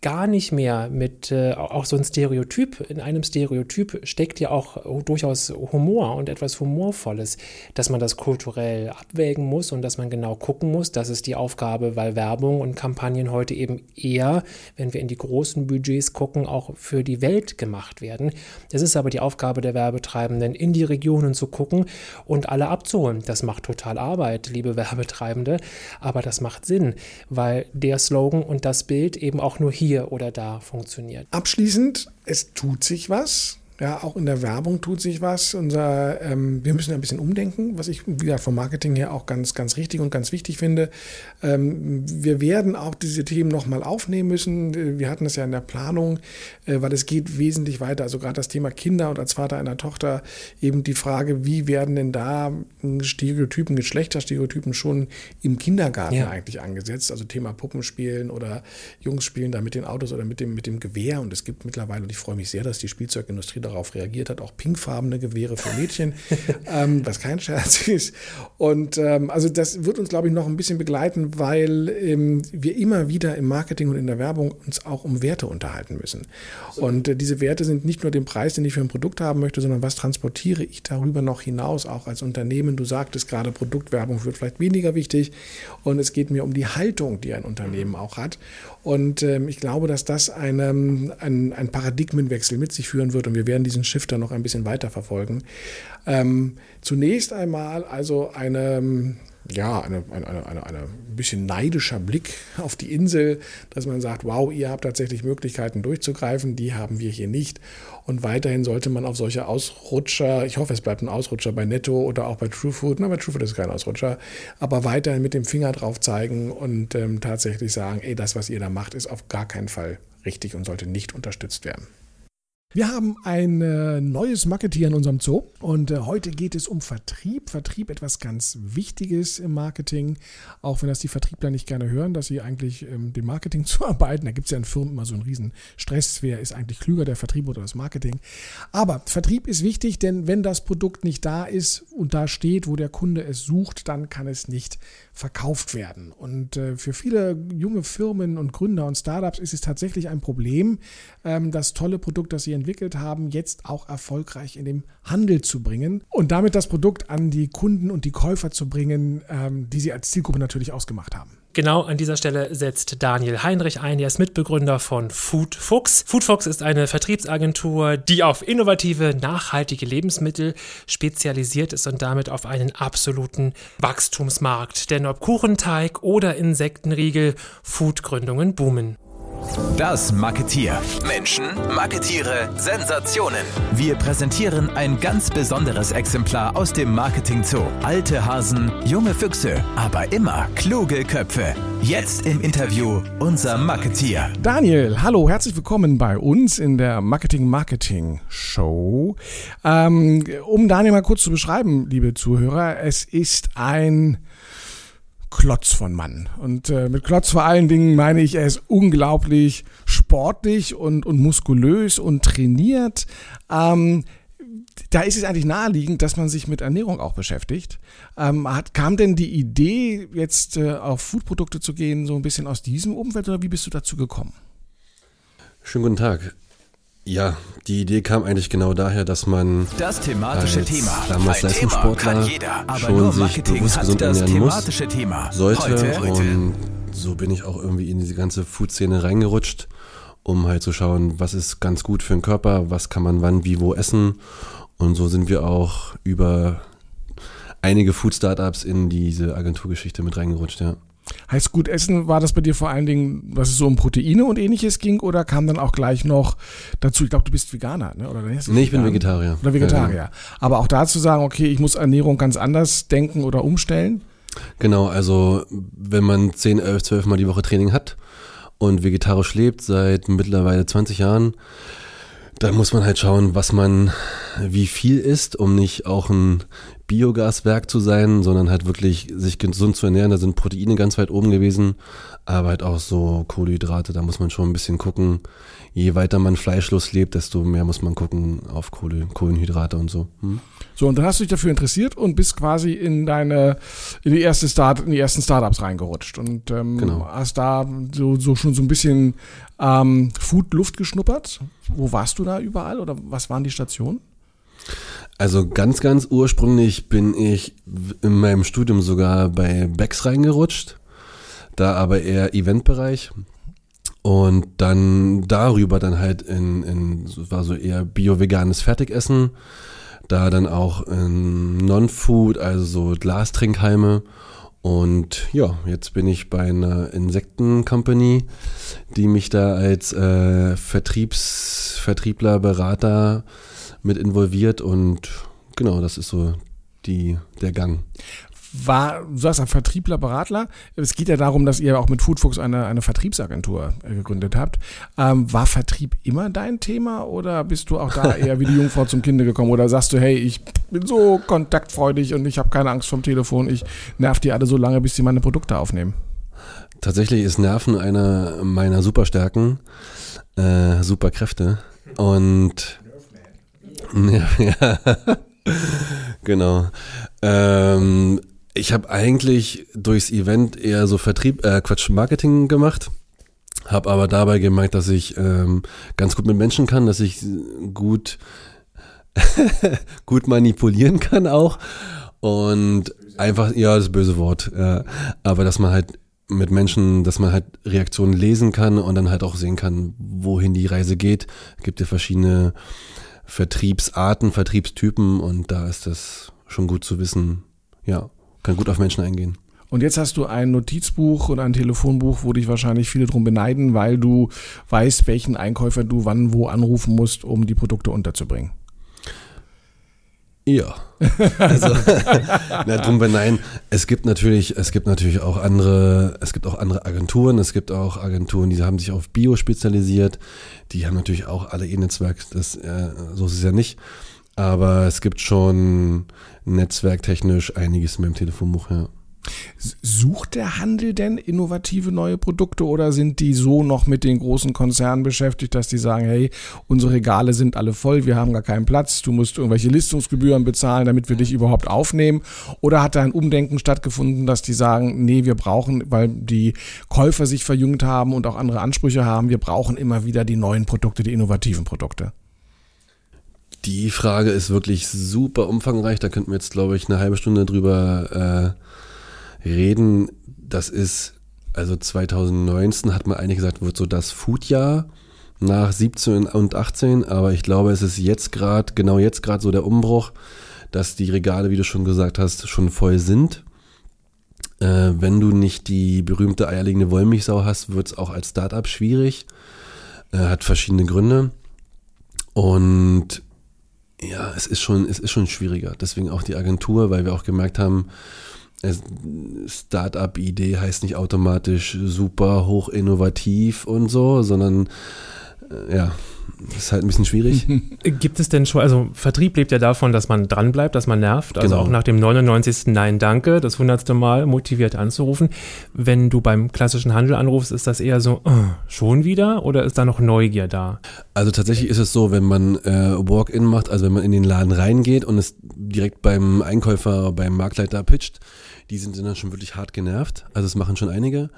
gar nicht mehr mit äh, auch so ein Stereotyp. In einem Stereotyp steckt ja auch durchaus Humor und etwas Humorvolles, dass man das kulturell abwägen muss und dass man genau gucken muss. Das ist die Aufgabe, weil Werbung und Kampagnen heute eben eher, wenn wir in die großen Budgets gucken, auch für die Welt gemacht werden. Es ist aber die Aufgabe der Werbetreibenden, in die Regionen zu gucken und alle abzuholen. Das macht total Arbeit, liebe Werbetreibende, aber das macht Sinn, weil der Slogan und das Bild eben auch nur hier hier oder da funktioniert. Abschließend, es tut sich was. Ja, auch in der Werbung tut sich was. Unser, ähm, wir müssen ein bisschen umdenken, was ich wieder vom Marketing her auch ganz, ganz richtig und ganz wichtig finde. Ähm, wir werden auch diese Themen nochmal aufnehmen müssen. Wir hatten es ja in der Planung, äh, weil es geht wesentlich weiter. Also gerade das Thema Kinder und als Vater einer Tochter eben die Frage, wie werden denn da Stereotypen, Geschlechterstereotypen schon im Kindergarten ja. eigentlich angesetzt? Also Thema Puppenspielen oder Jungs spielen da mit den Autos oder mit dem, mit dem Gewehr. Und es gibt mittlerweile, und ich freue mich sehr, dass die Spielzeugindustrie darauf reagiert hat, auch pinkfarbene Gewehre für Mädchen, ähm, was kein Scherz ist. Und ähm, also das wird uns, glaube ich, noch ein bisschen begleiten, weil ähm, wir immer wieder im Marketing und in der Werbung uns auch um Werte unterhalten müssen. Und äh, diese Werte sind nicht nur den Preis, den ich für ein Produkt haben möchte, sondern was transportiere ich darüber noch hinaus, auch als Unternehmen. Du sagtest gerade, Produktwerbung wird vielleicht weniger wichtig. Und es geht mir um die Haltung, die ein Unternehmen auch hat. Und ähm, ich glaube, dass das eine, ein, ein Paradigmenwechsel mit sich führen wird. Und wir werden diesen Shifter noch ein bisschen weiter verfolgen. Ähm, zunächst einmal also eine ja, eine, eine, eine, eine ein bisschen neidischer Blick auf die Insel, dass man sagt, wow, ihr habt tatsächlich Möglichkeiten durchzugreifen, die haben wir hier nicht. Und weiterhin sollte man auf solche Ausrutscher, ich hoffe, es bleibt ein Ausrutscher bei Netto oder auch bei TrueFood, na, bei TrueFood ist kein Ausrutscher, aber weiterhin mit dem Finger drauf zeigen und ähm, tatsächlich sagen, ey, das, was ihr da macht, ist auf gar keinen Fall richtig und sollte nicht unterstützt werden. Wir haben ein äh, neues Marketing in unserem Zoo und äh, heute geht es um Vertrieb. Vertrieb etwas ganz Wichtiges im Marketing, auch wenn das die Vertriebler nicht gerne hören, dass sie eigentlich ähm, dem Marketing zuarbeiten. Da gibt es ja in Firmen immer so einen riesen Stress. Wer ist eigentlich klüger, der Vertrieb oder das Marketing? Aber Vertrieb ist wichtig, denn wenn das Produkt nicht da ist und da steht, wo der Kunde es sucht, dann kann es nicht verkauft werden. Und äh, für viele junge Firmen und Gründer und Startups ist es tatsächlich ein Problem, ähm, das tolle Produkt, das sie entwickelt haben, jetzt auch erfolgreich in den Handel zu bringen und damit das Produkt an die Kunden und die Käufer zu bringen, ähm, die sie als Zielgruppe natürlich ausgemacht haben. Genau an dieser Stelle setzt Daniel Heinrich ein. Er ist Mitbegründer von Foodfox. Foodfox ist eine Vertriebsagentur, die auf innovative, nachhaltige Lebensmittel spezialisiert ist und damit auf einen absoluten Wachstumsmarkt. Denn ob Kuchenteig oder Insektenriegel, Foodgründungen boomen. Das Marketier. Menschen, Marketiere, Sensationen. Wir präsentieren ein ganz besonderes Exemplar aus dem Marketing Zoo. Alte Hasen, junge Füchse, aber immer kluge Köpfe. Jetzt im Interview unser Marketier. Daniel, hallo, herzlich willkommen bei uns in der Marketing Marketing Show. Ähm, um Daniel mal kurz zu beschreiben, liebe Zuhörer, es ist ein Klotz von Mann. Und äh, mit Klotz vor allen Dingen meine ich, er ist unglaublich sportlich und, und muskulös und trainiert. Ähm, da ist es eigentlich naheliegend, dass man sich mit Ernährung auch beschäftigt. Ähm, hat, kam denn die Idee, jetzt äh, auf Foodprodukte zu gehen, so ein bisschen aus diesem Umfeld oder wie bist du dazu gekommen? Schönen guten Tag. Ja, die Idee kam eigentlich genau daher, dass man das thematische als Thema. damals Leistungssportler jeder, schon sich bewusst gesund ernähren muss, Thema. sollte heute. und so bin ich auch irgendwie in diese ganze Food-Szene reingerutscht, um halt zu schauen, was ist ganz gut für den Körper, was kann man wann, wie, wo essen und so sind wir auch über einige Food-Startups in diese Agenturgeschichte mit reingerutscht, ja. Heißt gut essen, war das bei dir vor allen Dingen, was es so um Proteine und ähnliches ging oder kam dann auch gleich noch dazu, ich glaube, du bist Veganer, ne? Oder nee, ich vegan? bin Vegetarier. Oder Vegetarier. Ja, ja. Aber auch da zu sagen, okay, ich muss Ernährung ganz anders denken oder umstellen? Genau, also wenn man 10, 11, 12 Mal die Woche Training hat und vegetarisch lebt seit mittlerweile 20 Jahren, dann muss man halt schauen, was man wie viel isst, um nicht auch ein Biogaswerk zu sein, sondern halt wirklich sich gesund zu ernähren. Da sind Proteine ganz weit oben gewesen, aber halt auch so Kohlenhydrate, da muss man schon ein bisschen gucken. Je weiter man fleischlos lebt, desto mehr muss man gucken auf Kohle, Kohlenhydrate und so. Hm? So, und dann hast du dich dafür interessiert und bist quasi in deine, in die erste Start, in die ersten Startups reingerutscht und ähm, genau. hast da so, so schon so ein bisschen ähm, Food-Luft geschnuppert. Wo warst du da überall oder was waren die Stationen? Also ganz, ganz ursprünglich bin ich in meinem Studium sogar bei Becks reingerutscht, da aber eher Eventbereich. Und dann darüber dann halt in, in war so eher bio-veganes Fertigessen, da dann auch in Non-Food, also so Glastrinkhalme. Und ja, jetzt bin ich bei einer Insekten-Company, die mich da als äh, Vertriebs, Vertriebler, Berater mit involviert und genau, das ist so die, der Gang. War, du sagst ein Vertriebler, Beratler. Es geht ja darum, dass ihr auch mit Foodfuchs eine, eine Vertriebsagentur äh, gegründet habt. Ähm, war Vertrieb immer dein Thema oder bist du auch da eher wie die Jungfrau zum Kinde gekommen? Oder sagst du, hey, ich bin so kontaktfreudig und ich habe keine Angst vom Telefon, ich nerv die alle so lange, bis sie meine Produkte aufnehmen? Tatsächlich ist Nerven eine meiner Superstärken, äh, Superkräfte. Und ja, ja. genau. Ähm, ich habe eigentlich durchs Event eher so Vertrieb, äh, Quatsch, Marketing gemacht. Habe aber dabei gemerkt, dass ich ähm, ganz gut mit Menschen kann, dass ich gut, gut manipulieren kann auch. Und einfach, ja, das böse Wort. Ja, aber dass man halt mit Menschen, dass man halt Reaktionen lesen kann und dann halt auch sehen kann, wohin die Reise geht. Es gibt ja verschiedene Vertriebsarten, Vertriebstypen und da ist das schon gut zu wissen. Ja, kann gut auf Menschen eingehen. Und jetzt hast du ein Notizbuch und ein Telefonbuch, wo dich wahrscheinlich viele drum beneiden, weil du weißt, welchen Einkäufer du wann wo anrufen musst, um die Produkte unterzubringen. Ja. Also, na, drum beneiden. Es gibt natürlich, es gibt natürlich auch andere, es gibt auch andere Agenturen, es gibt auch Agenturen, die haben sich auf Bio spezialisiert. Die haben natürlich auch alle ihr Netzwerk, das, äh, so ist es ja nicht. Aber es gibt schon netzwerktechnisch einiges mehr im Telefonbuch, ja. Sucht der Handel denn innovative neue Produkte oder sind die so noch mit den großen Konzernen beschäftigt, dass die sagen, hey, unsere Regale sind alle voll, wir haben gar keinen Platz, du musst irgendwelche Listungsgebühren bezahlen, damit wir dich überhaupt aufnehmen? Oder hat da ein Umdenken stattgefunden, dass die sagen, nee, wir brauchen, weil die Käufer sich verjüngt haben und auch andere Ansprüche haben, wir brauchen immer wieder die neuen Produkte, die innovativen Produkte? Die Frage ist wirklich super umfangreich. Da könnten wir jetzt, glaube ich, eine halbe Stunde drüber äh, reden, das ist, also 2019 hat man eigentlich gesagt, wird so das Foodjahr nach 17 und 18, aber ich glaube, es ist jetzt gerade, genau jetzt gerade so der Umbruch, dass die Regale, wie du schon gesagt hast, schon voll sind. Äh, wenn du nicht die berühmte eierlegende Wollmilchsau hast, wird es auch als Startup schwierig. Äh, hat verschiedene Gründe. Und ja, es ist schon, es ist schon schwieriger. Deswegen auch die Agentur, weil wir auch gemerkt haben, Startup-Idee heißt nicht automatisch super hoch innovativ und so, sondern äh, ja, ist halt ein bisschen schwierig. Gibt es denn schon, also Vertrieb lebt ja davon, dass man dranbleibt, dass man nervt, also genau. auch nach dem 99. Nein, danke, das 100. Mal motiviert anzurufen. Wenn du beim klassischen Handel anrufst, ist das eher so, oh, schon wieder oder ist da noch Neugier da? Also tatsächlich ist es so, wenn man äh, Walk-in macht, also wenn man in den Laden reingeht und es direkt beim Einkäufer, beim Marktleiter pitcht, die sind dann schon wirklich hart genervt. Also es machen schon einige.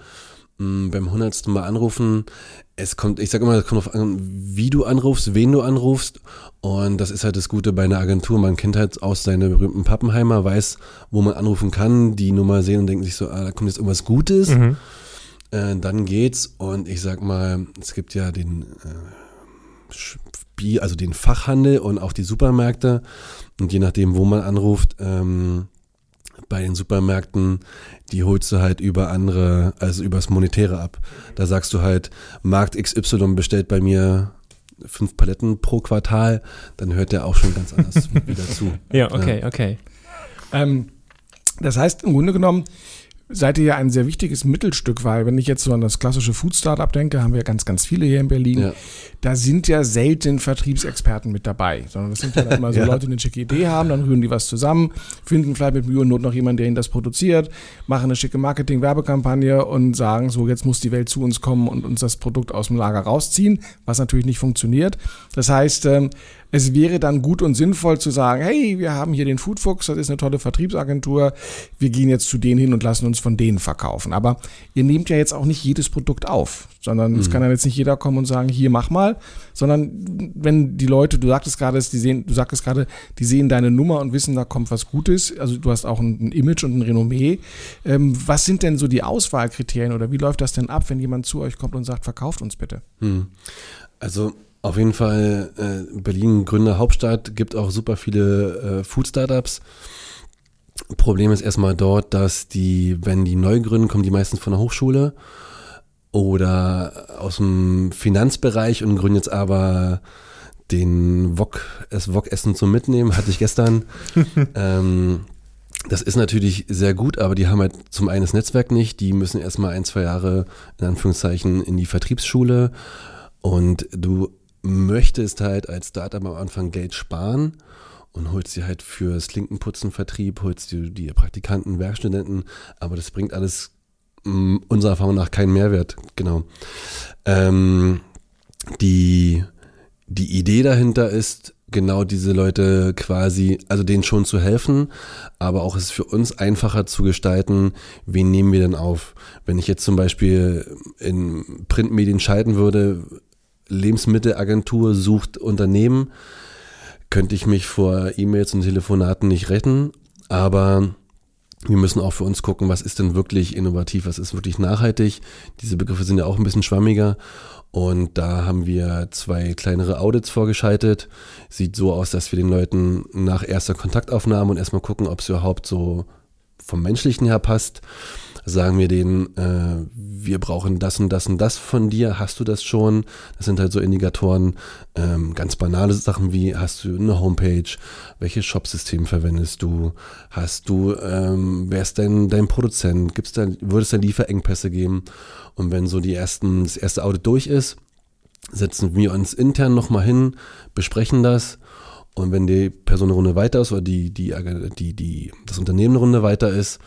Mm, beim hundertsten Mal anrufen, es kommt, ich sage immer, es kommt auf an, wie du anrufst, wen du anrufst. Und das ist halt das Gute bei einer Agentur. Man kennt halt aus seine berühmten Pappenheimer, weiß, wo man anrufen kann, die Nummer sehen und denken sich so, ah, da kommt jetzt irgendwas Gutes. Mhm. Äh, dann geht's und ich sag mal, es gibt ja den äh, also den Fachhandel und auch die Supermärkte. Und je nachdem, wo man anruft, ähm, bei den Supermärkten, die holst du halt über andere, also übers Monetäre ab. Da sagst du halt, Markt XY bestellt bei mir fünf Paletten pro Quartal, dann hört der auch schon ganz anders wieder zu. Ja, okay, ja. okay. Ähm, das heißt im Grunde genommen, seid ihr ja ein sehr wichtiges Mittelstück, weil wenn ich jetzt so an das klassische Food-Startup denke, haben wir ganz, ganz viele hier in Berlin. Ja. Da sind ja selten Vertriebsexperten mit dabei, sondern das sind ja immer so ja. Leute, die eine schicke Idee haben, dann rühren die was zusammen, finden vielleicht mit Mühe und Not noch jemanden, der ihnen das produziert, machen eine schicke Marketing-Werbekampagne und sagen so, jetzt muss die Welt zu uns kommen und uns das Produkt aus dem Lager rausziehen, was natürlich nicht funktioniert. Das heißt, ähm, es wäre dann gut und sinnvoll zu sagen, hey, wir haben hier den Foodfuchs, das ist eine tolle Vertriebsagentur, wir gehen jetzt zu denen hin und lassen uns von denen verkaufen. Aber ihr nehmt ja jetzt auch nicht jedes Produkt auf, sondern mhm. es kann ja jetzt nicht jeder kommen und sagen, hier mach mal, sondern wenn die Leute, du sagtest gerade, die sehen, du sagtest gerade, die sehen deine Nummer und wissen, da kommt was Gutes, also du hast auch ein, Image und ein Renommee. Ähm, was sind denn so die Auswahlkriterien oder wie läuft das denn ab, wenn jemand zu euch kommt und sagt, verkauft uns bitte? Mhm. Also auf jeden Fall äh, Berlin Gründer Hauptstadt, gibt auch super viele äh, Food Startups. Problem ist erstmal dort, dass die, wenn die neu gründen, kommen die meistens von der Hochschule oder aus dem Finanzbereich und gründen jetzt aber den Wok, das Wok-Essen zum Mitnehmen, hatte ich gestern. ähm, das ist natürlich sehr gut, aber die haben halt zum einen das Netzwerk nicht. Die müssen erstmal ein, zwei Jahre in Anführungszeichen in die Vertriebsschule und du möchtest halt als Startup am Anfang Geld sparen und holst dir halt fürs Klinkenputzen-Vertrieb, holst dir die Praktikanten, Werkstudenten, aber das bringt alles mm, unserer Erfahrung nach keinen Mehrwert, genau. Ähm, die, die Idee dahinter ist, genau diese Leute quasi, also denen schon zu helfen, aber auch es für uns einfacher zu gestalten, wen nehmen wir denn auf? Wenn ich jetzt zum Beispiel in Printmedien schalten würde, Lebensmittelagentur sucht Unternehmen, könnte ich mich vor E-Mails und Telefonaten nicht retten, aber wir müssen auch für uns gucken, was ist denn wirklich innovativ, was ist wirklich nachhaltig. Diese Begriffe sind ja auch ein bisschen schwammiger. Und da haben wir zwei kleinere Audits vorgeschaltet. Sieht so aus, dass wir den Leuten nach erster Kontaktaufnahme und erstmal gucken, ob es überhaupt so vom Menschlichen her passt sagen wir denen, äh, wir brauchen das und das und das von dir, hast du das schon? Das sind halt so Indikatoren, ähm, ganz banale Sachen wie, hast du eine Homepage, welches Shopsystem verwendest du, hast du, ähm, wer ist dein, dein Produzent, gibt's da, würde es da Lieferengpässe geben? Und wenn so die ersten, das erste Audit durch ist, setzen wir uns intern nochmal hin, besprechen das. Und wenn die Person eine Runde weiter ist oder die, die, die, die, das Unternehmen eine Runde weiter ist,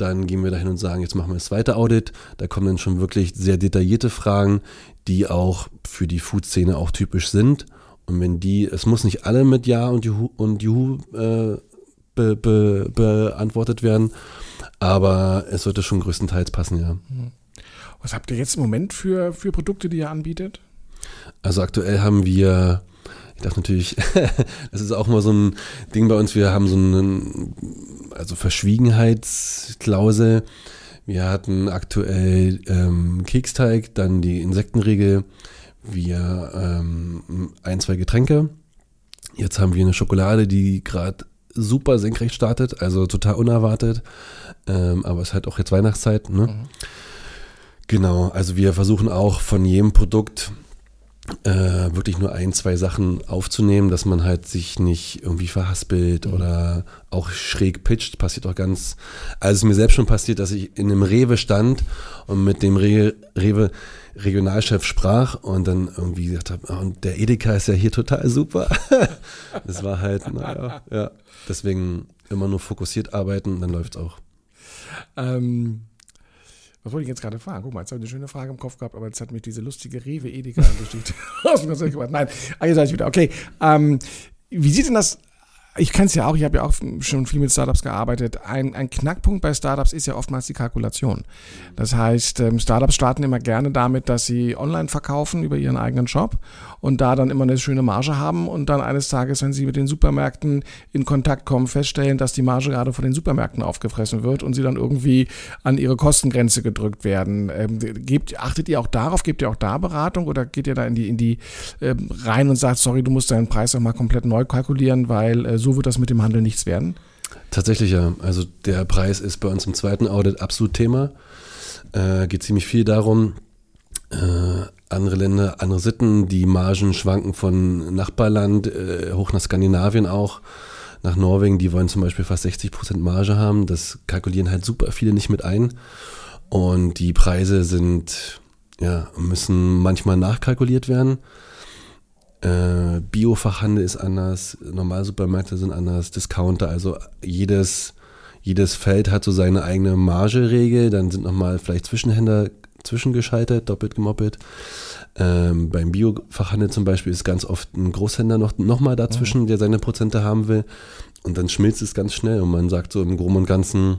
dann gehen wir dahin und sagen, jetzt machen wir das zweite Audit. Da kommen dann schon wirklich sehr detaillierte Fragen, die auch für die Food-Szene auch typisch sind. Und wenn die, es muss nicht alle mit Ja und Juhu, und Juhu äh, be, be, beantwortet werden, aber es sollte schon größtenteils passen, ja. Was habt ihr jetzt im Moment für, für Produkte, die ihr anbietet? Also aktuell haben wir ich dachte natürlich, das ist auch mal so ein Ding bei uns. Wir haben so einen, also Verschwiegenheitsklausel. Wir hatten aktuell ähm, Keksteig, dann die Insektenregel, wir ähm, ein, zwei Getränke. Jetzt haben wir eine Schokolade, die gerade super senkrecht startet, also total unerwartet. Ähm, aber es ist halt auch jetzt Weihnachtszeit. Ne? Mhm. Genau, also wir versuchen auch von jedem Produkt äh, wirklich nur ein, zwei Sachen aufzunehmen, dass man halt sich nicht irgendwie verhaspelt mhm. oder auch schräg pitcht, passiert auch ganz, also es ist mir selbst schon passiert, dass ich in einem Rewe stand und mit dem Re Rewe Regionalchef sprach und dann irgendwie gesagt habe, oh, und der Edeka ist ja hier total super. das war halt, naja, ja. Deswegen immer nur fokussiert arbeiten, dann läuft es auch. Ähm, was wollte ich jetzt gerade fragen? Guck mal, jetzt habe ich eine schöne Frage im Kopf gehabt, aber jetzt hat mich diese lustige dem Konzept gebracht. Nein, ah, jetzt sage ich wieder. Okay, ähm, wie sieht denn das ich kenne es ja auch, ich habe ja auch schon viel mit Startups gearbeitet. Ein, ein Knackpunkt bei Startups ist ja oftmals die Kalkulation. Das heißt, ähm, Startups starten immer gerne damit, dass sie online verkaufen über ihren eigenen Shop und da dann immer eine schöne Marge haben und dann eines Tages, wenn sie mit den Supermärkten in Kontakt kommen, feststellen, dass die Marge gerade von den Supermärkten aufgefressen wird und sie dann irgendwie an ihre Kostengrenze gedrückt werden. Ähm, gebt, achtet ihr auch darauf, gebt ihr auch da Beratung oder geht ihr da in die, in die äh, rein und sagt, sorry, du musst deinen Preis auch mal komplett neu kalkulieren, weil äh, so wird das mit dem Handel nichts werden? Tatsächlich ja. Also der Preis ist bei uns im zweiten Audit absolut Thema. Äh, geht ziemlich viel darum, äh, andere Länder, andere Sitten, die Margen schwanken von Nachbarland äh, hoch nach Skandinavien auch. nach Norwegen, die wollen zum Beispiel fast 60 Prozent Marge haben. Das kalkulieren halt super viele nicht mit ein. Und die Preise sind, ja, müssen manchmal nachkalkuliert werden. Äh, Biofachhandel ist anders, Normalsupermärkte sind anders, Discounter, also jedes, jedes Feld hat so seine eigene Margeregel, dann sind nochmal vielleicht Zwischenhändler zwischengeschaltet, doppelt gemoppelt. Ähm, beim Biofachhandel zum Beispiel ist ganz oft ein Großhändler noch, noch mal dazwischen, mhm. der seine Prozente haben will. Und dann schmilzt es ganz schnell und man sagt so im Groben und Ganzen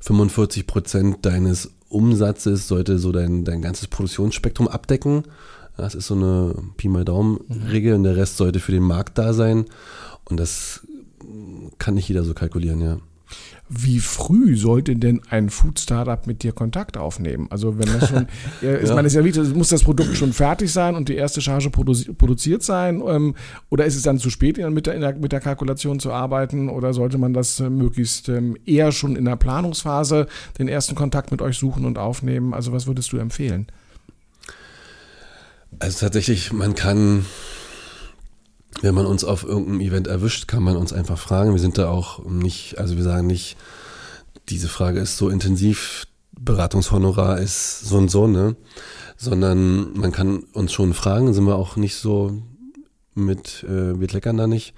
45 Prozent deines Umsatzes sollte so dein, dein ganzes Produktionsspektrum abdecken. Das ist so eine Pi mal Daumen-Regel und der Rest sollte für den Markt da sein. Und das kann nicht jeder so kalkulieren, ja. Wie früh sollte denn ein Food-Startup mit dir Kontakt aufnehmen? Also wenn das schon, ja, ich meine, es ist ja wichtig, muss das Produkt schon fertig sein und die erste Charge produzi produziert sein? Ähm, oder ist es dann zu spät, mit der, mit der Kalkulation zu arbeiten? Oder sollte man das äh, möglichst ähm, eher schon in der Planungsphase den ersten Kontakt mit euch suchen und aufnehmen? Also was würdest du empfehlen? Also tatsächlich, man kann, wenn man uns auf irgendeinem Event erwischt, kann man uns einfach fragen. Wir sind da auch nicht, also wir sagen nicht, diese Frage ist so intensiv, Beratungshonorar ist so und so, ne? Sondern man kann uns schon fragen, sind wir auch nicht so mit, äh, wir kleckern da nicht.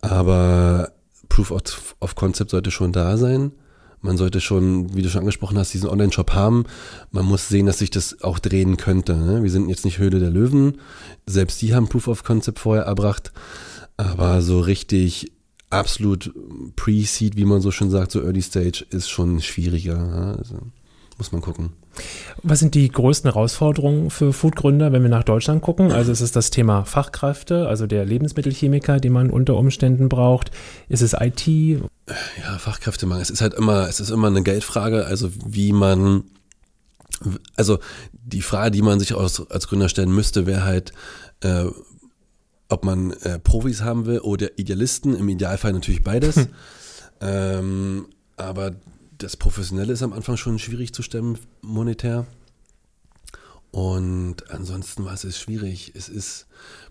Aber Proof of, of Concept sollte schon da sein. Man sollte schon, wie du schon angesprochen hast, diesen Online-Shop haben. Man muss sehen, dass sich das auch drehen könnte. Ne? Wir sind jetzt nicht Höhle der Löwen. Selbst die haben Proof of Concept vorher erbracht. Aber so richtig absolut Pre-Seed, wie man so schön sagt, so Early Stage, ist schon schwieriger. Ne? Also muss man gucken. Was sind die größten Herausforderungen für Foodgründer, wenn wir nach Deutschland gucken? Also ist es das Thema Fachkräfte, also der Lebensmittelchemiker, den man unter Umständen braucht? Ist es IT? Ja, Fachkräftemangel. Es ist halt immer, es ist immer eine Geldfrage, also wie man, also die Frage, die man sich als, als Gründer stellen müsste, wäre halt, äh, ob man äh, Profis haben will oder Idealisten, im Idealfall natürlich beides. Hm. Ähm, aber das Professionelle ist am Anfang schon schwierig zu stemmen, monetär. Und ansonsten war es schwierig. Es ist,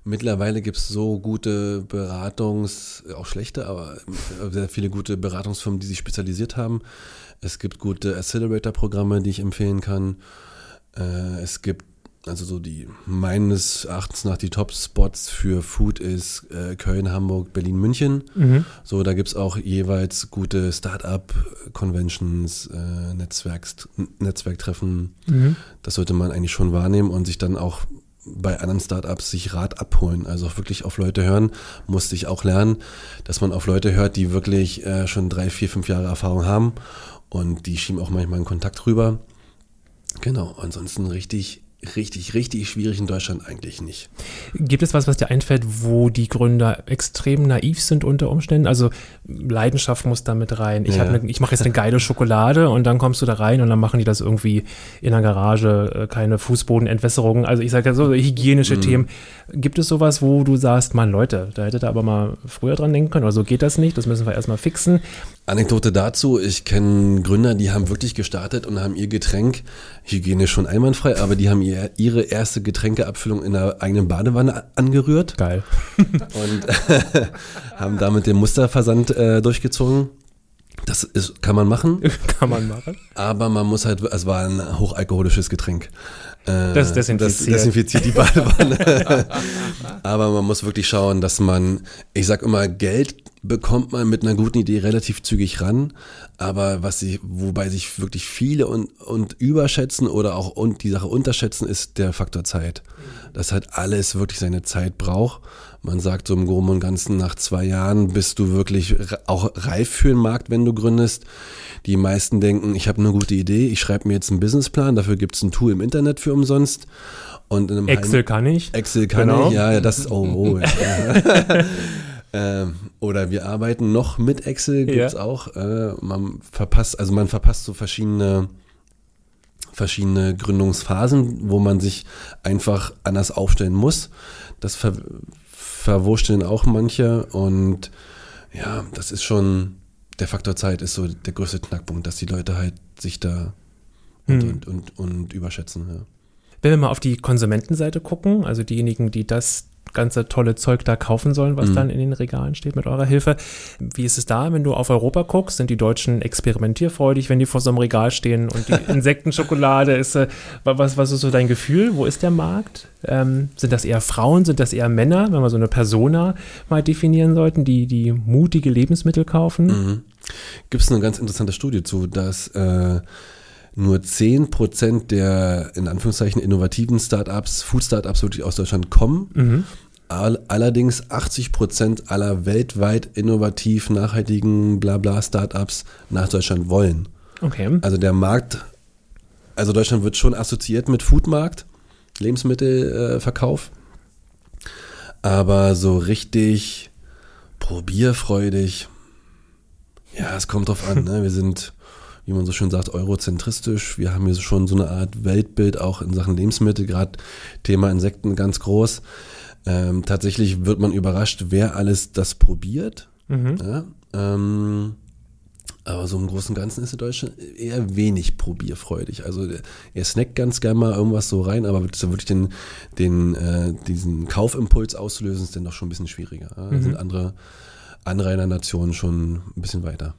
mittlerweile gibt es so gute Beratungs-, auch schlechte, aber sehr viele gute Beratungsfirmen, die sich spezialisiert haben. Es gibt gute Accelerator-Programme, die ich empfehlen kann. Äh, es gibt also so die meines Erachtens nach die Top-Spots für Food ist äh, Köln, Hamburg, Berlin, München. Mhm. So, da gibt es auch jeweils gute Start-up-Conventions, äh, Netzwerks, Netzwerktreffen. Mhm. Das sollte man eigentlich schon wahrnehmen und sich dann auch bei anderen Startups sich Rat abholen, also auch wirklich auf Leute hören, musste ich auch lernen, dass man auf Leute hört, die wirklich äh, schon drei, vier, fünf Jahre Erfahrung haben und die schieben auch manchmal einen Kontakt rüber. Genau, ansonsten richtig richtig, richtig schwierig in Deutschland eigentlich nicht. Gibt es was, was dir einfällt, wo die Gründer extrem naiv sind unter Umständen? Also Leidenschaft muss da mit rein. Ich, ja. ne, ich mache jetzt eine geile Schokolade und dann kommst du da rein und dann machen die das irgendwie in der Garage, äh, keine Fußbodenentwässerung. Also ich sage ja so hygienische mhm. Themen. Gibt es sowas, wo du sagst, Mann Leute, da hättet ihr aber mal früher dran denken können oder so geht das nicht, das müssen wir erstmal fixen. Anekdote dazu, ich kenne Gründer, die haben wirklich gestartet und haben ihr Getränk, hygienisch schon einwandfrei, aber die haben ihr, ihre erste Getränkeabfüllung in der eigenen Badewanne angerührt. Geil. Und haben damit den Musterversand äh, durchgezogen. Das ist, kann man machen. kann man machen. Aber man muss halt, es war ein hochalkoholisches Getränk. Äh, das desinfiziert. Das desinfiziert die Badewanne. Aber man muss wirklich schauen, dass man, ich sag immer, Geld bekommt man mit einer guten Idee relativ zügig ran, aber was sie, wobei sich wirklich viele und, und überschätzen oder auch und die Sache unterschätzen, ist der Faktor Zeit. Das halt alles wirklich seine Zeit braucht. Man sagt so im Groben und Ganzen, nach zwei Jahren bist du wirklich auch reif für den Markt, wenn du gründest. Die meisten denken, ich habe eine gute Idee, ich schreibe mir jetzt einen Businessplan, dafür gibt es ein Tool im Internet für umsonst. Und Excel kann ich. Excel kann genau. ich, ja, ja, das, oh, oh. Ja. Ähm, oder wir arbeiten noch mit Excel, gibt es ja. auch. Äh, man verpasst, also man verpasst so verschiedene, verschiedene Gründungsphasen, wo man sich einfach anders aufstellen muss. Das ver verwurschteln auch manche und ja, das ist schon, der Faktor Zeit ist so der größte Knackpunkt, dass die Leute halt sich da und, hm. und, und, und überschätzen. Ja. Wenn wir mal auf die Konsumentenseite gucken, also diejenigen, die das ganze tolle Zeug da kaufen sollen, was mhm. dann in den Regalen steht mit eurer Hilfe. Wie ist es da, wenn du auf Europa guckst? Sind die Deutschen experimentierfreudig, wenn die vor so einem Regal stehen und die Insektenschokolade ist, äh, was, was ist so dein Gefühl? Wo ist der Markt? Ähm, sind das eher Frauen, sind das eher Männer, wenn wir so eine Persona mal definieren sollten, die, die mutige Lebensmittel kaufen? Mhm. Gibt es eine ganz interessante Studie zu, dass äh, nur 10% der in Anführungszeichen innovativen Startups, Food-Startups wirklich aus Deutschland kommen. Mhm. Allerdings 80% aller weltweit innovativ nachhaltigen Blabla Startups nach Deutschland wollen. Okay. Also der Markt, also Deutschland wird schon assoziiert mit Foodmarkt, Lebensmittelverkauf. aber so richtig probierfreudig, ja, es kommt drauf an. Ne? Wir sind wie man so schön sagt, eurozentristisch. Wir haben hier schon so eine Art Weltbild auch in Sachen Lebensmittel, gerade Thema Insekten ganz groß. Ähm, tatsächlich wird man überrascht, wer alles das probiert. Mhm. Ja, ähm, aber so im Großen und Ganzen ist in Deutschland eher wenig probierfreudig. Also er snackt ganz gerne mal irgendwas so rein, aber wirklich den, den, äh, diesen Kaufimpuls auszulösen, ist dann doch schon ein bisschen schwieriger. Ja? Mhm. sind andere Anrainernationen schon ein bisschen weiter.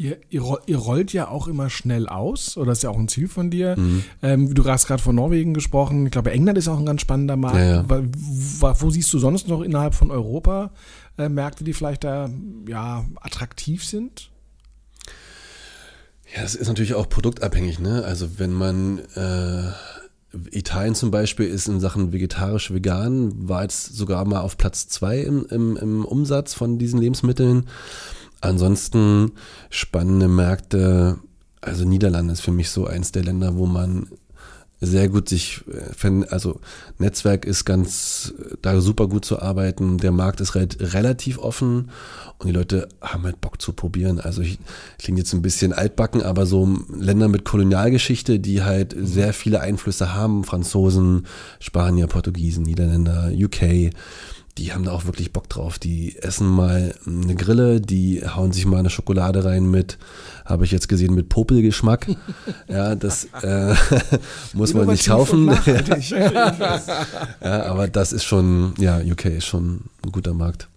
Ihr, ihr, rollt ja auch immer schnell aus, oder ist ja auch ein Ziel von dir. Mhm. Ähm, du hast gerade von Norwegen gesprochen. Ich glaube, England ist auch ein ganz spannender Markt. Ja, ja. Wo, wo, siehst du sonst noch innerhalb von Europa äh, Märkte, die vielleicht da ja, attraktiv sind? Ja, das ist natürlich auch produktabhängig. Ne? Also wenn man äh, Italien zum Beispiel ist in Sachen vegetarisch-vegan, war jetzt sogar mal auf Platz zwei im, im, im Umsatz von diesen Lebensmitteln. Ansonsten spannende Märkte, also Niederlande ist für mich so eins der Länder, wo man sehr gut sich, äh, also Netzwerk ist ganz, da super gut zu arbeiten, der Markt ist relativ offen und die Leute haben halt Bock zu probieren. Also ich klingt jetzt ein bisschen altbacken, aber so Länder mit Kolonialgeschichte, die halt sehr viele Einflüsse haben, Franzosen, Spanier, Portugiesen, Niederländer, UK, die haben da auch wirklich Bock drauf. Die essen mal eine Grille, die hauen sich mal eine Schokolade rein mit, habe ich jetzt gesehen, mit Popelgeschmack. ja, das äh, muss man nicht kaufen. ja, aber das ist schon, ja, UK ist schon ein guter Markt.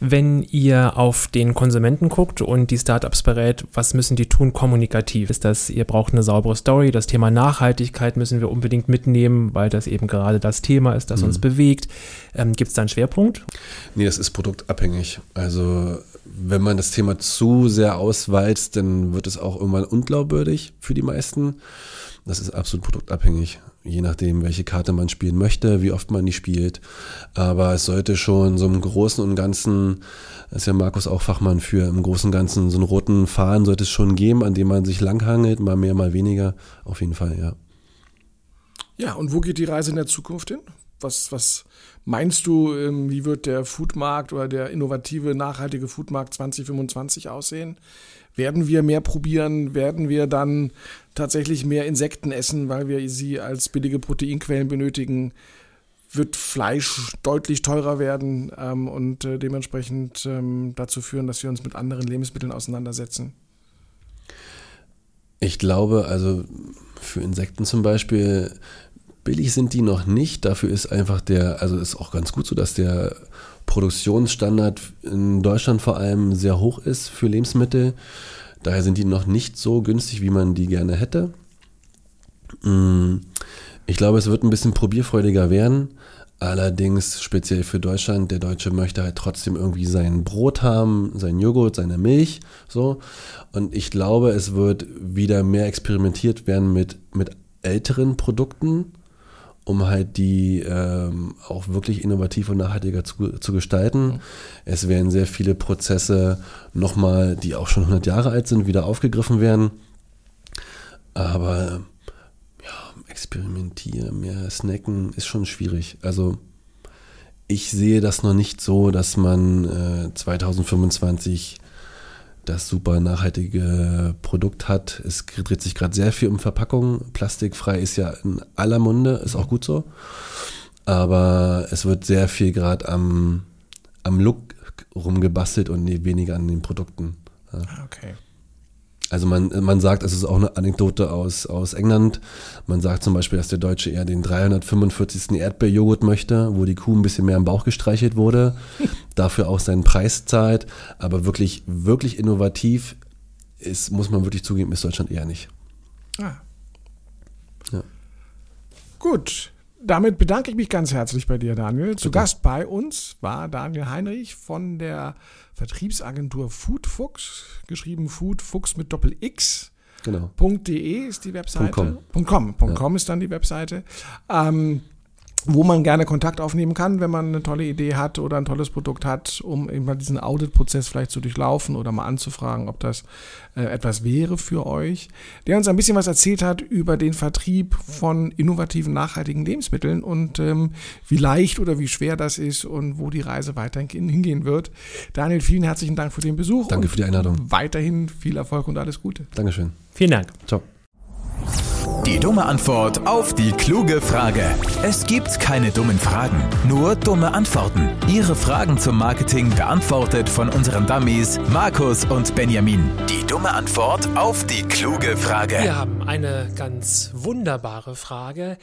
Wenn ihr auf den Konsumenten guckt und die Startups berät, was müssen die tun kommunikativ? Ist das, ihr braucht eine saubere Story, das Thema Nachhaltigkeit müssen wir unbedingt mitnehmen, weil das eben gerade das Thema ist, das mhm. uns bewegt. Ähm, Gibt es da einen Schwerpunkt? Nee, das ist produktabhängig. Also wenn man das Thema zu sehr ausweizt, dann wird es auch irgendwann unglaubwürdig für die meisten. Das ist absolut produktabhängig je nachdem, welche Karte man spielen möchte, wie oft man die spielt. Aber es sollte schon so im Großen und Ganzen, ist ja Markus auch Fachmann für, im Großen und Ganzen so einen roten Faden sollte es schon geben, an dem man sich langhangelt, mal mehr, mal weniger. Auf jeden Fall, ja. Ja, und wo geht die Reise in der Zukunft hin? Was, was meinst du, ähm, wie wird der Foodmarkt oder der innovative, nachhaltige Foodmarkt 2025 aussehen? Werden wir mehr probieren? Werden wir dann tatsächlich mehr Insekten essen, weil wir sie als billige Proteinquellen benötigen? Wird Fleisch deutlich teurer werden ähm, und äh, dementsprechend ähm, dazu führen, dass wir uns mit anderen Lebensmitteln auseinandersetzen? Ich glaube, also für Insekten zum Beispiel, billig sind die noch nicht. Dafür ist einfach der, also ist auch ganz gut so, dass der Produktionsstandard in Deutschland vor allem sehr hoch ist für Lebensmittel. Daher sind die noch nicht so günstig, wie man die gerne hätte. Mm, ich glaube, es wird ein bisschen probierfreudiger werden. Allerdings speziell für Deutschland, der Deutsche möchte halt trotzdem irgendwie sein Brot haben, sein Joghurt, seine Milch, so. Und ich glaube, es wird wieder mehr experimentiert werden mit, mit älteren Produkten, um halt die ähm, auch wirklich innovativ und nachhaltiger zu, zu gestalten. Mhm. Es werden sehr viele Prozesse nochmal, die auch schon 100 Jahre alt sind, wieder aufgegriffen werden. Aber ja, experimentieren, mehr snacken ist schon schwierig. Also ich sehe das noch nicht so, dass man äh, 2025 das super nachhaltige Produkt hat. Es dreht sich gerade sehr viel um Verpackung. Plastikfrei ist ja in aller Munde, ist auch gut so. Aber es wird sehr viel gerade am, am Look rumgebastelt und weniger an den Produkten. Ah, okay. Also man, man sagt, es ist auch eine Anekdote aus, aus England. Man sagt zum Beispiel, dass der Deutsche eher den 345. Erdbeerjoghurt möchte, wo die Kuh ein bisschen mehr am Bauch gestreichelt wurde, dafür auch seinen Preis zahlt. Aber wirklich, wirklich innovativ ist, muss man wirklich zugeben, ist Deutschland eher nicht. Ah. Ja. Gut, damit bedanke ich mich ganz herzlich bei dir, Daniel. Zu Gast bei uns war Daniel Heinrich von der Vertriebsagentur Foodfuchs, geschrieben Foodfuchs mit Doppel X. Genau. .de ist die Webseite. .com. .com. .com ja. ist dann die Webseite. Ähm, wo man gerne Kontakt aufnehmen kann, wenn man eine tolle Idee hat oder ein tolles Produkt hat, um eben mal diesen Audit-Prozess vielleicht zu durchlaufen oder mal anzufragen, ob das äh, etwas wäre für euch. Der uns ein bisschen was erzählt hat über den Vertrieb von innovativen, nachhaltigen Lebensmitteln und ähm, wie leicht oder wie schwer das ist und wo die Reise weiterhin hingehen wird. Daniel, vielen herzlichen Dank für den Besuch. Danke für die Einladung. Weiterhin viel Erfolg und alles Gute. Dankeschön. Vielen Dank. Ciao. Die dumme Antwort auf die kluge Frage. Es gibt keine dummen Fragen, nur dumme Antworten. Ihre Fragen zum Marketing beantwortet von unseren Dummies Markus und Benjamin. Die dumme Antwort auf die kluge Frage. Wir haben eine ganz wunderbare Frage.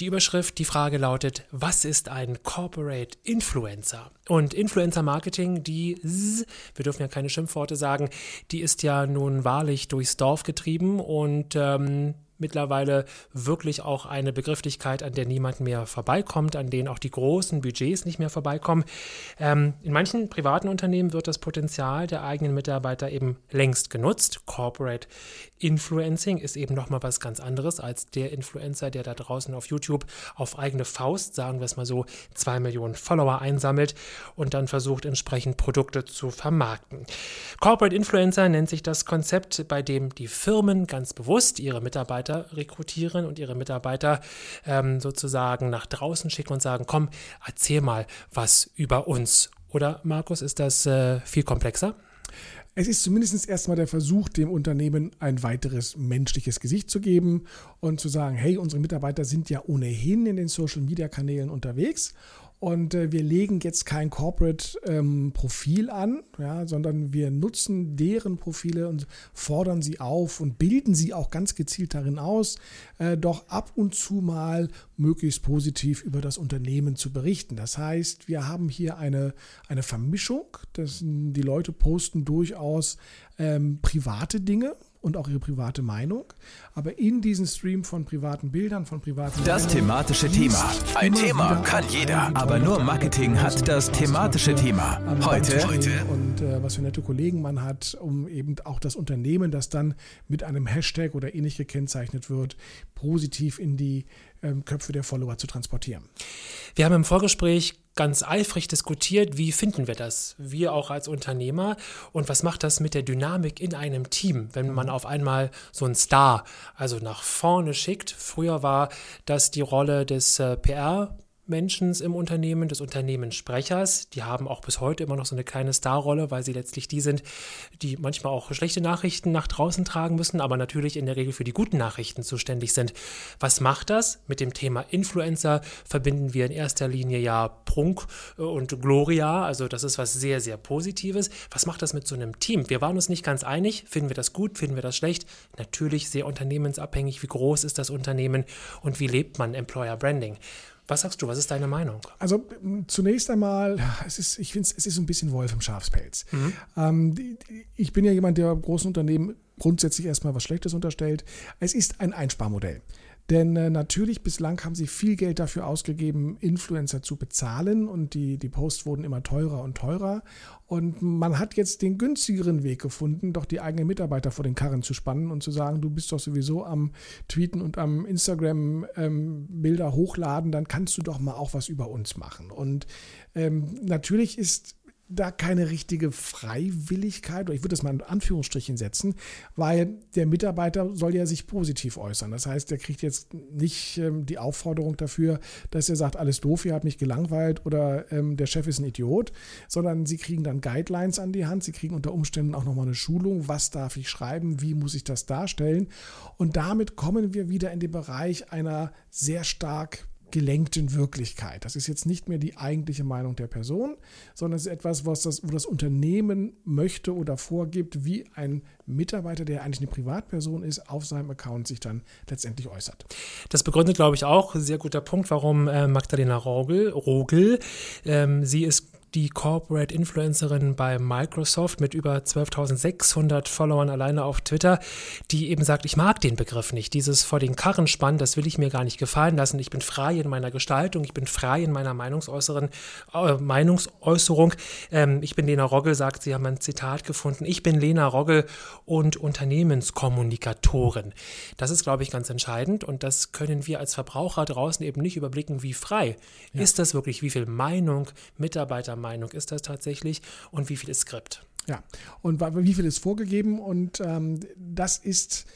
Die Überschrift, die Frage lautet, was ist ein Corporate Influencer? Und Influencer Marketing, die, wir dürfen ja keine Schimpfworte sagen, die ist ja nun wahrlich durchs Dorf getrieben und ähm, mittlerweile wirklich auch eine Begrifflichkeit, an der niemand mehr vorbeikommt, an denen auch die großen Budgets nicht mehr vorbeikommen. Ähm, in manchen privaten Unternehmen wird das Potenzial der eigenen Mitarbeiter eben längst genutzt. Corporate Influencing ist eben nochmal was ganz anderes als der Influencer, der da draußen auf YouTube auf eigene Faust, sagen wir es mal so, zwei Millionen Follower einsammelt und dann versucht entsprechend Produkte zu vermarkten. Corporate Influencer nennt sich das Konzept, bei dem die Firmen ganz bewusst ihre Mitarbeiter Mitarbeiter rekrutieren und ihre Mitarbeiter ähm, sozusagen nach draußen schicken und sagen, komm, erzähl mal was über uns. Oder Markus, ist das äh, viel komplexer? Es ist zumindest erstmal der Versuch, dem Unternehmen ein weiteres menschliches Gesicht zu geben und zu sagen, hey, unsere Mitarbeiter sind ja ohnehin in den Social-Media-Kanälen unterwegs und äh, wir legen jetzt kein Corporate-Profil ähm, an, ja, sondern wir nutzen deren Profile und fordern sie auf und bilden sie auch ganz gezielt darin aus, äh, doch ab und zu mal möglichst positiv über das Unternehmen zu berichten. Das heißt, wir haben hier eine, eine Vermischung. Das, die Leute posten durchaus ähm, private Dinge, und auch ihre private Meinung. Aber in diesem Stream von privaten Bildern, von privaten. Das thematische Thema. Ein Thema kann jeder, aber nur Marketing hat das thematische Thema. Heute. Und äh, was für nette Kollegen man hat, um eben auch das Unternehmen, das dann mit einem Hashtag oder ähnlich gekennzeichnet wird, positiv in die ähm, Köpfe der Follower zu transportieren. Wir haben im Vorgespräch ganz eifrig diskutiert, wie finden wir das, wir auch als Unternehmer und was macht das mit der Dynamik in einem Team, wenn man auf einmal so einen Star also nach vorne schickt. Früher war das die Rolle des äh, PR Menschen im Unternehmen, des Unternehmenssprechers. Die haben auch bis heute immer noch so eine kleine Starrolle, weil sie letztlich die sind, die manchmal auch schlechte Nachrichten nach draußen tragen müssen, aber natürlich in der Regel für die guten Nachrichten zuständig sind. Was macht das? Mit dem Thema Influencer verbinden wir in erster Linie ja Prunk äh, und Gloria, also das ist was sehr, sehr Positives. Was macht das mit so einem Team? Wir waren uns nicht ganz einig. Finden wir das gut? Finden wir das schlecht? Natürlich sehr unternehmensabhängig. Wie groß ist das Unternehmen und wie lebt man Employer Branding? Was sagst du? Was ist deine Meinung? Also zunächst einmal, es ist, ich finde, es ist ein bisschen Wolf im Schafspelz. Mhm. Ähm, ich bin ja jemand, der großen Unternehmen grundsätzlich erstmal was Schlechtes unterstellt. Es ist ein Einsparmodell. Denn äh, natürlich, bislang haben sie viel Geld dafür ausgegeben, Influencer zu bezahlen und die, die Posts wurden immer teurer und teurer. Und man hat jetzt den günstigeren Weg gefunden, doch die eigenen Mitarbeiter vor den Karren zu spannen und zu sagen, du bist doch sowieso am Tweeten und am Instagram ähm, Bilder hochladen, dann kannst du doch mal auch was über uns machen. Und ähm, natürlich ist da keine richtige Freiwilligkeit, oder ich würde das mal in Anführungsstrichen setzen, weil der Mitarbeiter soll ja sich positiv äußern. Das heißt, der kriegt jetzt nicht ähm, die Aufforderung dafür, dass er sagt, alles doof, ihr habt mich gelangweilt oder ähm, der Chef ist ein Idiot, sondern sie kriegen dann Guidelines an die Hand, sie kriegen unter Umständen auch nochmal eine Schulung, was darf ich schreiben, wie muss ich das darstellen. Und damit kommen wir wieder in den Bereich einer sehr stark gelenkten Wirklichkeit. Das ist jetzt nicht mehr die eigentliche Meinung der Person, sondern es ist etwas, was das, wo das Unternehmen möchte oder vorgibt, wie ein Mitarbeiter, der eigentlich eine Privatperson ist, auf seinem Account sich dann letztendlich äußert. Das begründet, glaube ich, auch sehr guter Punkt, warum äh, Magdalena Rogel, Rogel ähm, sie ist die Corporate Influencerin bei Microsoft mit über 12.600 Followern alleine auf Twitter, die eben sagt, ich mag den Begriff nicht. Dieses vor den Karren spannen, das will ich mir gar nicht gefallen lassen. Ich bin frei in meiner Gestaltung, ich bin frei in meiner Meinungsäußeren, äh, Meinungsäußerung. Ähm, ich bin Lena Rogge, sagt sie, haben ein Zitat gefunden. Ich bin Lena Rogge und Unternehmenskommunikatorin. Das ist, glaube ich, ganz entscheidend und das können wir als Verbraucher draußen eben nicht überblicken, wie frei ja. ist das wirklich, wie viel Meinung Mitarbeiter Meinung ist das tatsächlich und wie viel ist Skript? Ja, und wie viel ist vorgegeben und ähm, das ist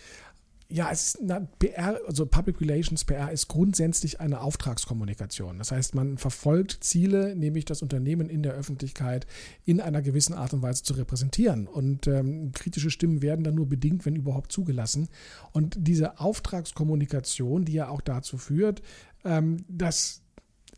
ja, es ist eine PR, also Public Relations PR ist grundsätzlich eine Auftragskommunikation. Das heißt, man verfolgt Ziele, nämlich das Unternehmen in der Öffentlichkeit in einer gewissen Art und Weise zu repräsentieren. Und ähm, kritische Stimmen werden dann nur bedingt, wenn überhaupt zugelassen. Und diese Auftragskommunikation, die ja auch dazu führt, ähm, dass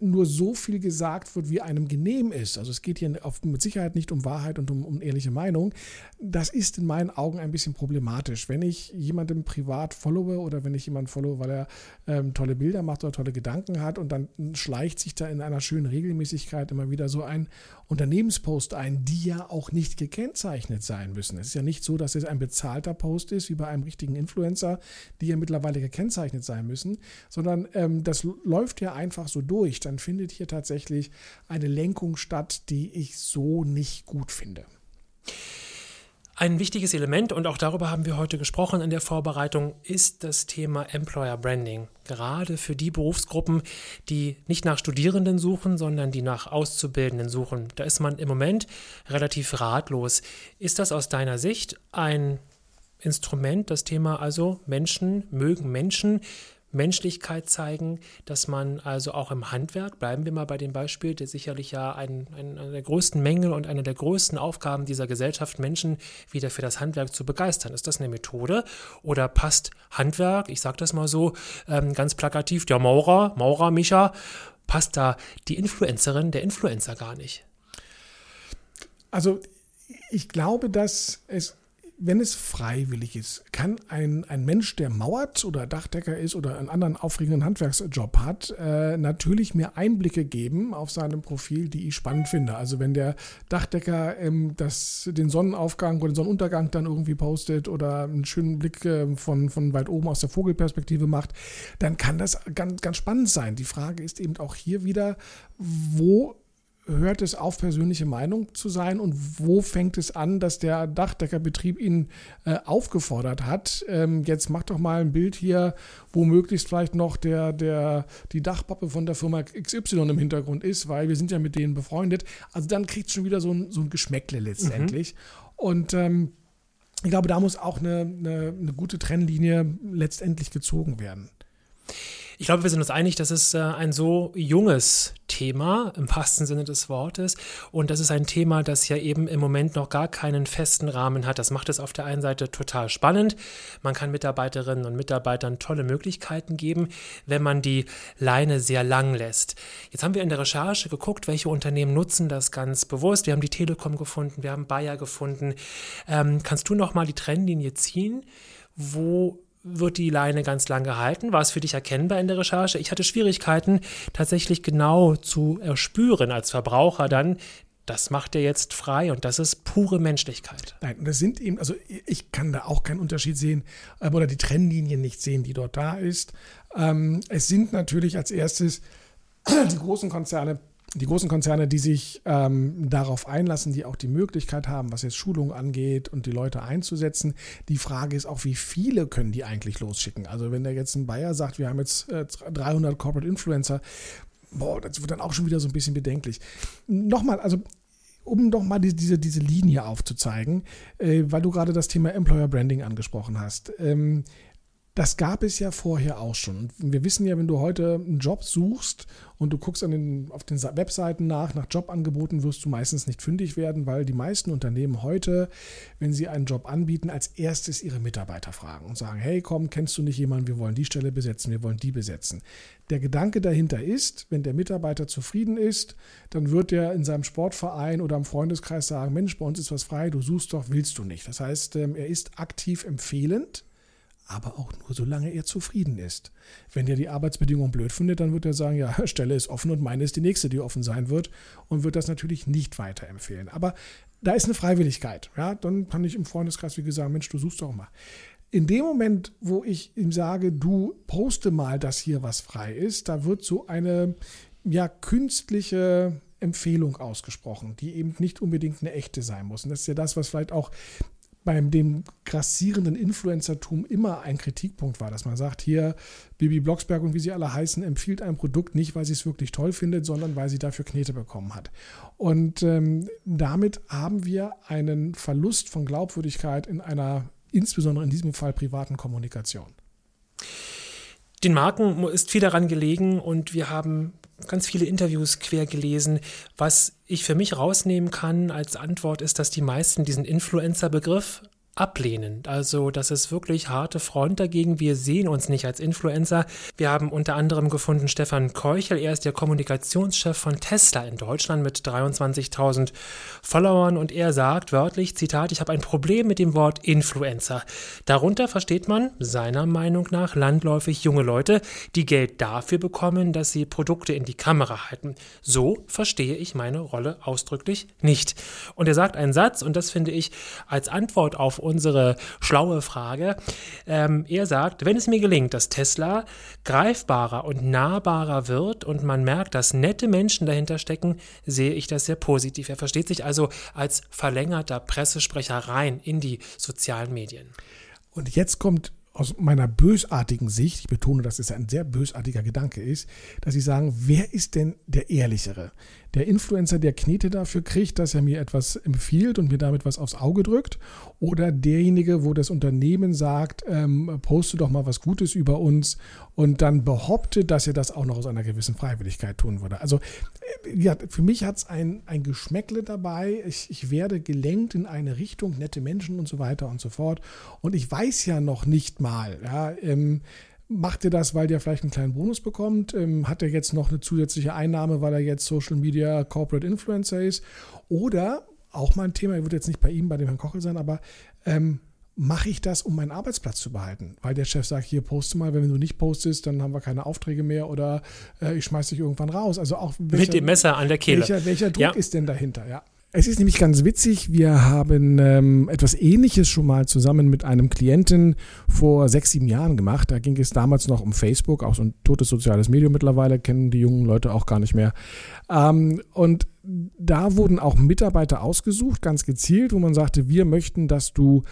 nur so viel gesagt wird, wie einem genehm ist. Also es geht hier mit Sicherheit nicht um Wahrheit und um, um ehrliche Meinung. Das ist in meinen Augen ein bisschen problematisch. Wenn ich jemandem privat followe oder wenn ich jemanden followe, weil er ähm, tolle Bilder macht oder tolle Gedanken hat und dann schleicht sich da in einer schönen Regelmäßigkeit immer wieder so ein Unternehmenspost ein, die ja auch nicht gekennzeichnet sein müssen. Es ist ja nicht so, dass es ein bezahlter Post ist, wie bei einem richtigen Influencer, die ja mittlerweile gekennzeichnet sein müssen, sondern ähm, das läuft ja einfach so durch. Dann findet hier tatsächlich eine Lenkung statt, die ich so nicht gut finde. Ein wichtiges Element, und auch darüber haben wir heute gesprochen in der Vorbereitung, ist das Thema Employer Branding. Gerade für die Berufsgruppen, die nicht nach Studierenden suchen, sondern die nach Auszubildenden suchen. Da ist man im Moment relativ ratlos. Ist das aus deiner Sicht ein Instrument, das Thema also Menschen mögen Menschen? Menschlichkeit zeigen, dass man also auch im Handwerk, bleiben wir mal bei dem Beispiel, der sicherlich ja ein, ein, einer der größten Mängel und eine der größten Aufgaben dieser Gesellschaft, Menschen wieder für das Handwerk zu begeistern. Ist das eine Methode oder passt Handwerk, ich sage das mal so ähm, ganz plakativ, der Maurer, Maurer Micha, passt da die Influencerin, der Influencer gar nicht? Also ich glaube, dass es wenn es freiwillig ist, kann ein, ein Mensch, der mauert oder Dachdecker ist oder einen anderen aufregenden Handwerksjob hat, äh, natürlich mir Einblicke geben auf seinem Profil, die ich spannend finde. Also wenn der Dachdecker ähm, das, den Sonnenaufgang oder den Sonnenuntergang dann irgendwie postet oder einen schönen Blick äh, von, von weit oben aus der Vogelperspektive macht, dann kann das ganz, ganz spannend sein. Die Frage ist eben auch hier wieder, wo hört es auf, persönliche Meinung zu sein und wo fängt es an, dass der Dachdeckerbetrieb ihn äh, aufgefordert hat, ähm, jetzt mach doch mal ein Bild hier, wo möglichst vielleicht noch der, der, die Dachpappe von der Firma XY im Hintergrund ist, weil wir sind ja mit denen befreundet. Also dann kriegt es schon wieder so ein, so ein Geschmäckle letztendlich. Mhm. Und ähm, ich glaube, da muss auch eine, eine, eine gute Trennlinie letztendlich gezogen werden. Ich glaube, wir sind uns einig, das ist äh, ein so junges Thema im wahrsten Sinne des Wortes. Und das ist ein Thema, das ja eben im Moment noch gar keinen festen Rahmen hat. Das macht es auf der einen Seite total spannend. Man kann Mitarbeiterinnen und Mitarbeitern tolle Möglichkeiten geben, wenn man die Leine sehr lang lässt. Jetzt haben wir in der Recherche geguckt, welche Unternehmen nutzen das ganz bewusst. Wir haben die Telekom gefunden, wir haben Bayer gefunden. Ähm, kannst du noch mal die Trennlinie ziehen? wo wird die Leine ganz lang gehalten? War es für dich erkennbar in der Recherche? Ich hatte Schwierigkeiten, tatsächlich genau zu erspüren als Verbraucher dann, das macht er jetzt frei und das ist pure Menschlichkeit. Nein, das sind eben, also ich kann da auch keinen Unterschied sehen ähm, oder die Trennlinie nicht sehen, die dort da ist. Ähm, es sind natürlich als erstes die großen Konzerne die großen Konzerne, die sich ähm, darauf einlassen, die auch die Möglichkeit haben, was jetzt Schulung angeht und die Leute einzusetzen. Die Frage ist auch, wie viele können die eigentlich losschicken? Also wenn der jetzt ein Bayer sagt, wir haben jetzt äh, 300 Corporate Influencer, boah, das wird dann auch schon wieder so ein bisschen bedenklich. Nochmal, also um doch mal diese, diese Linie aufzuzeigen, äh, weil du gerade das Thema Employer Branding angesprochen hast. Ähm, das gab es ja vorher auch schon. Wir wissen ja, wenn du heute einen Job suchst und du guckst den, auf den Webseiten nach, nach Jobangeboten, wirst du meistens nicht fündig werden, weil die meisten Unternehmen heute, wenn sie einen Job anbieten, als erstes ihre Mitarbeiter fragen und sagen, hey, komm, kennst du nicht jemanden, wir wollen die Stelle besetzen, wir wollen die besetzen. Der Gedanke dahinter ist, wenn der Mitarbeiter zufrieden ist, dann wird er in seinem Sportverein oder im Freundeskreis sagen, Mensch, bei uns ist was frei, du suchst doch, willst du nicht. Das heißt, ähm, er ist aktiv empfehlend aber auch nur solange er zufrieden ist. Wenn er die Arbeitsbedingungen blöd findet, dann wird er sagen, ja, Stelle ist offen und meine ist die nächste, die offen sein wird und wird das natürlich nicht weiterempfehlen. Aber da ist eine Freiwilligkeit. Ja, dann kann ich im Freundeskreis, wie gesagt, Mensch, du suchst doch mal. In dem Moment, wo ich ihm sage, du poste mal, dass hier was frei ist, da wird so eine ja künstliche Empfehlung ausgesprochen, die eben nicht unbedingt eine echte sein muss. Und das ist ja das, was vielleicht auch beim dem grassierenden Influencertum immer ein Kritikpunkt war, dass man sagt, hier Bibi Blocksberg und wie sie alle heißen, empfiehlt ein Produkt nicht, weil sie es wirklich toll findet, sondern weil sie dafür Knete bekommen hat. Und ähm, damit haben wir einen Verlust von Glaubwürdigkeit in einer, insbesondere in diesem Fall, privaten Kommunikation. Den Marken ist viel daran gelegen und wir haben ganz viele Interviews quer gelesen. Was ich für mich rausnehmen kann als Antwort ist, dass die meisten diesen Influencer-Begriff ablehnen. Also das ist wirklich harte Front dagegen. Wir sehen uns nicht als Influencer. Wir haben unter anderem gefunden Stefan Keuchel. Er ist der Kommunikationschef von Tesla in Deutschland mit 23.000 Followern und er sagt wörtlich, Zitat, ich habe ein Problem mit dem Wort Influencer. Darunter versteht man seiner Meinung nach landläufig junge Leute, die Geld dafür bekommen, dass sie Produkte in die Kamera halten. So verstehe ich meine Rolle ausdrücklich nicht. Und er sagt einen Satz und das finde ich als Antwort auf unsere schlaue Frage. Ähm, er sagt, wenn es mir gelingt, dass Tesla greifbarer und nahbarer wird und man merkt, dass nette Menschen dahinter stecken, sehe ich das sehr positiv. Er versteht sich also als verlängerter Pressesprecher rein in die sozialen Medien. Und jetzt kommt aus meiner bösartigen Sicht, ich betone, dass es ein sehr bösartiger Gedanke ist, dass sie sagen, wer ist denn der Ehrlichere? Der Influencer, der Knete dafür kriegt, dass er mir etwas empfiehlt und mir damit was aufs Auge drückt, oder derjenige, wo das Unternehmen sagt, ähm, poste doch mal was Gutes über uns und dann behauptet, dass er das auch noch aus einer gewissen Freiwilligkeit tun würde. Also äh, ja, für mich hat es ein, ein Geschmäckle dabei. Ich, ich werde gelenkt in eine Richtung, nette Menschen und so weiter und so fort. Und ich weiß ja noch nicht mal, ja, ähm, Macht er das, weil der vielleicht einen kleinen Bonus bekommt? Ähm, hat er jetzt noch eine zusätzliche Einnahme, weil er jetzt Social Media Corporate Influencer ist? Oder auch mal ein Thema, er wird jetzt nicht bei ihm, bei dem Herrn Kochel sein, aber ähm, mache ich das, um meinen Arbeitsplatz zu behalten? Weil der Chef sagt, hier poste mal, wenn du nicht postest, dann haben wir keine Aufträge mehr oder äh, ich schmeiße dich irgendwann raus. Also auch welcher, mit dem Messer an der Kehle. Welcher, welcher Druck ja. ist denn dahinter? Ja. Es ist nämlich ganz witzig, wir haben ähm, etwas Ähnliches schon mal zusammen mit einem Klienten vor sechs, sieben Jahren gemacht. Da ging es damals noch um Facebook, auch so ein totes soziales Medium mittlerweile, kennen die jungen Leute auch gar nicht mehr. Ähm, und da wurden auch Mitarbeiter ausgesucht, ganz gezielt, wo man sagte, wir möchten, dass du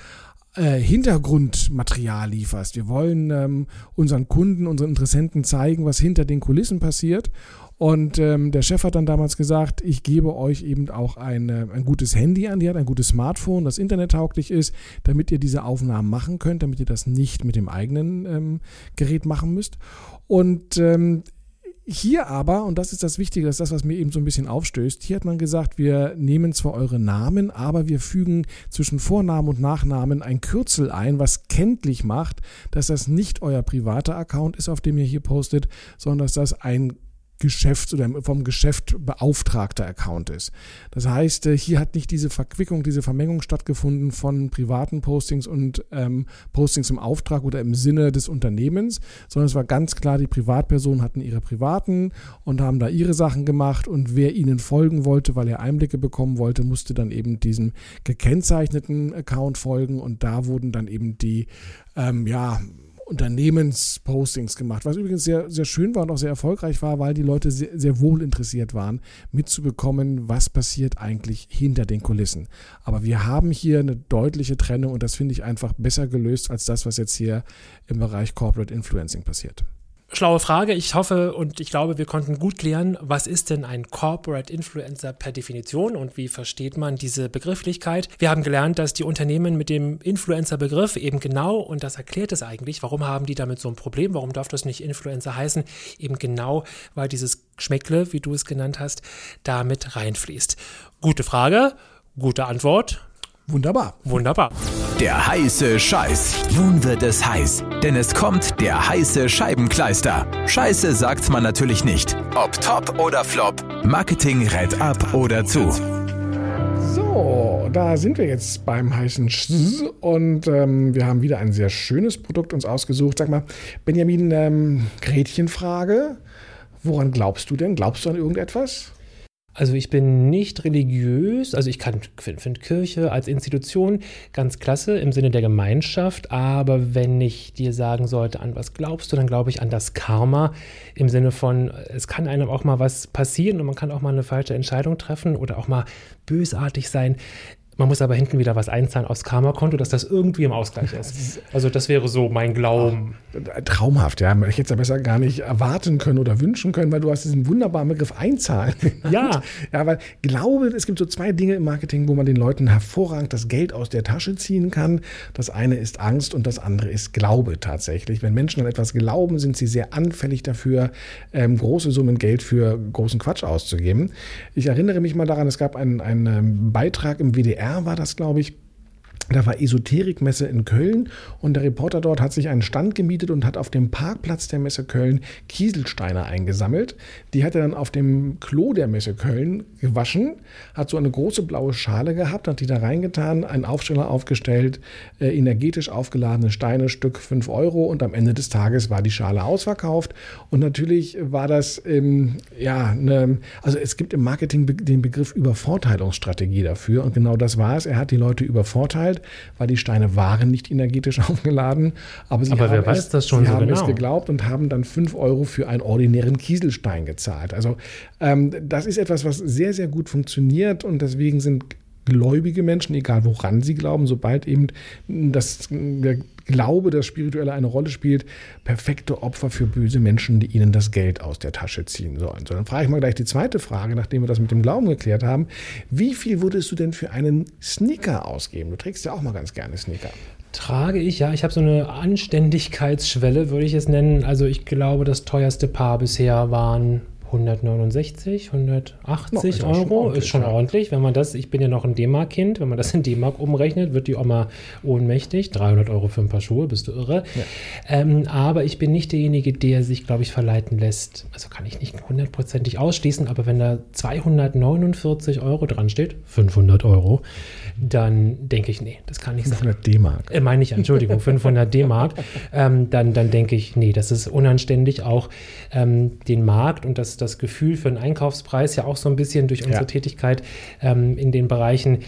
äh, Hintergrundmaterial lieferst. Wir wollen ähm, unseren Kunden, unseren Interessenten zeigen, was hinter den Kulissen passiert. Und ähm, der Chef hat dann damals gesagt, ich gebe euch eben auch ein, äh, ein gutes Handy an, die hat ein gutes Smartphone, das internettauglich ist, damit ihr diese Aufnahmen machen könnt, damit ihr das nicht mit dem eigenen ähm, Gerät machen müsst. Und ähm, hier aber, und das ist das Wichtige, das ist das, was mir eben so ein bisschen aufstößt, hier hat man gesagt, wir nehmen zwar eure Namen, aber wir fügen zwischen Vornamen und Nachnamen ein Kürzel ein, was kenntlich macht, dass das nicht euer privater Account ist, auf dem ihr hier postet, sondern dass das ein Geschäfts- oder vom Geschäft beauftragter Account ist. Das heißt, äh, hier hat nicht diese Verquickung, diese Vermengung stattgefunden von privaten Postings und ähm, Postings im Auftrag oder im Sinne des Unternehmens, sondern es war ganz klar, die Privatpersonen hatten ihre privaten und haben da ihre Sachen gemacht und wer ihnen folgen wollte, weil er Einblicke bekommen wollte, musste dann eben diesem gekennzeichneten Account folgen und da wurden dann eben die, ähm, ja, Unternehmenspostings gemacht, was übrigens sehr, sehr schön war und auch sehr erfolgreich war, weil die Leute sehr, sehr wohl interessiert waren, mitzubekommen, was passiert eigentlich hinter den Kulissen. Aber wir haben hier eine deutliche Trennung und das finde ich einfach besser gelöst als das, was jetzt hier im Bereich Corporate Influencing passiert. Schlaue Frage. Ich hoffe und ich glaube, wir konnten gut klären, was ist denn ein Corporate Influencer per Definition und wie versteht man diese Begrifflichkeit. Wir haben gelernt, dass die Unternehmen mit dem Influencer-Begriff eben genau, und das erklärt es eigentlich, warum haben die damit so ein Problem, warum darf das nicht Influencer heißen, eben genau, weil dieses Geschmäckle, wie du es genannt hast, damit reinfließt. Gute Frage, gute Antwort. Wunderbar. Wunderbar. Der heiße Scheiß. Nun wird es heiß, denn es kommt der heiße Scheibenkleister. Scheiße sagt man natürlich nicht. Ob top oder flop, Marketing rät ab oder zu. So, da sind wir jetzt beim heißen Sch und ähm, wir haben wieder ein sehr schönes Produkt uns ausgesucht. Sag mal, Benjamin, ähm, Gretchenfrage. Woran glaubst du denn? Glaubst du an irgendetwas? Also ich bin nicht religiös, also ich finde find Kirche als Institution ganz klasse im Sinne der Gemeinschaft, aber wenn ich dir sagen sollte, an was glaubst du, dann glaube ich an das Karma im Sinne von, es kann einem auch mal was passieren und man kann auch mal eine falsche Entscheidung treffen oder auch mal bösartig sein. Man muss aber hinten wieder was einzahlen aufs Karma-Konto, dass das irgendwie im Ausgleich ist. Also das wäre so mein Glauben. Traumhaft, ja. Ich hätte es ja besser gar nicht erwarten können oder wünschen können, weil du hast diesen wunderbaren Begriff einzahlen. Ja. ja, weil Glaube, es gibt so zwei Dinge im Marketing, wo man den Leuten hervorragend das Geld aus der Tasche ziehen kann. Das eine ist Angst und das andere ist Glaube tatsächlich. Wenn Menschen an etwas glauben, sind sie sehr anfällig dafür, ähm, große Summen Geld für großen Quatsch auszugeben. Ich erinnere mich mal daran, es gab einen, einen Beitrag im WDR, war das, glaube ich, da war Esoterikmesse in Köln und der Reporter dort hat sich einen Stand gemietet und hat auf dem Parkplatz der Messe Köln Kieselsteine eingesammelt. Die hat er dann auf dem Klo der Messe Köln gewaschen, hat so eine große blaue Schale gehabt, hat die da reingetan, einen Aufsteller aufgestellt, äh, energetisch aufgeladene Steine, Stück 5 Euro und am Ende des Tages war die Schale ausverkauft. Und natürlich war das, ähm, ja, ne, also es gibt im Marketing den Begriff Übervorteilungsstrategie dafür und genau das war es. Er hat die Leute übervorteilt Weil die Steine waren nicht energetisch aufgeladen. Aber sie aber haben, es, das schon sie so haben genau. es geglaubt und haben dann 5 Euro für einen ordinären Kieselstein gezahlt. Also ähm, das ist etwas, was sehr, sehr gut funktioniert und deswegen sind gläubige Menschen, egal woran sie glauben, sobald eben das, der Glaube, das Spirituelle eine Rolle spielt, perfekte Opfer für böse Menschen, die ihnen das Geld aus der Tasche ziehen sollen. So, dann frage ich mal gleich die zweite Frage, nachdem wir das mit dem Glauben geklärt haben. Wie viel würdest du denn für einen Sneaker ausgeben? Du trägst ja auch mal ganz gerne Sneaker trage ich, ja, ich habe so eine Anständigkeitsschwelle, würde ich es nennen. Also ich glaube, das teuerste Paar bisher waren 169, 180 no, Euro ist schon ordentlich. Wenn man das, ich bin ja noch ein D-Mark-Kind, wenn man das in D-Mark umrechnet, wird die Oma ohnmächtig. 300 Euro für ein paar Schuhe, bist du irre. Ja. Ähm, aber ich bin nicht derjenige, der sich, glaube ich, verleiten lässt. Also kann ich nicht hundertprozentig ausschließen, aber wenn da 249 Euro dran steht, 500 Euro, dann denke ich, nee, das kann nicht 500 sein. 500 D-Mark. Äh, meine ich, Entschuldigung, 500 D-Mark. Ähm, dann, dann denke ich, nee, das ist unanständig. Auch ähm, den Markt und das, das Gefühl für einen Einkaufspreis ja auch so ein bisschen durch unsere ja. Tätigkeit ähm, in den Bereichen.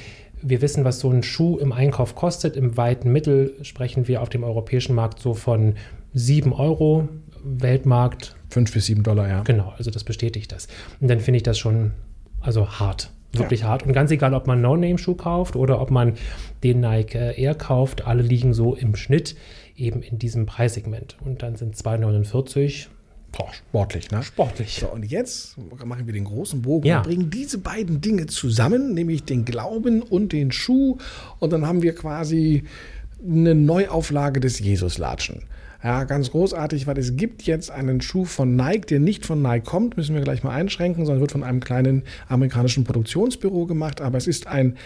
Wir wissen, was so ein Schuh im Einkauf kostet. Im weiten Mittel sprechen wir auf dem europäischen Markt so von 7 Euro. Weltmarkt. 5 bis 7 Dollar, ja. Genau, also das bestätigt das. Und dann finde ich das schon also hart wirklich ja. hart. Und ganz egal, ob man No-Name-Schuh kauft oder ob man den Nike Air kauft, alle liegen so im Schnitt eben in diesem Preissegment. Und dann sind 2,49 Boah, sportlich, ne? Sportlich. So, und jetzt machen wir den großen Bogen ja. und bringen diese beiden Dinge zusammen, nämlich den Glauben und den Schuh. Und dann haben wir quasi eine Neuauflage des Jesus-Latschen. Ja, ganz großartig, weil es gibt jetzt einen Schuh von Nike, der nicht von Nike kommt, müssen wir gleich mal einschränken, sondern wird von einem kleinen amerikanischen Produktionsbüro gemacht. Aber es ist ein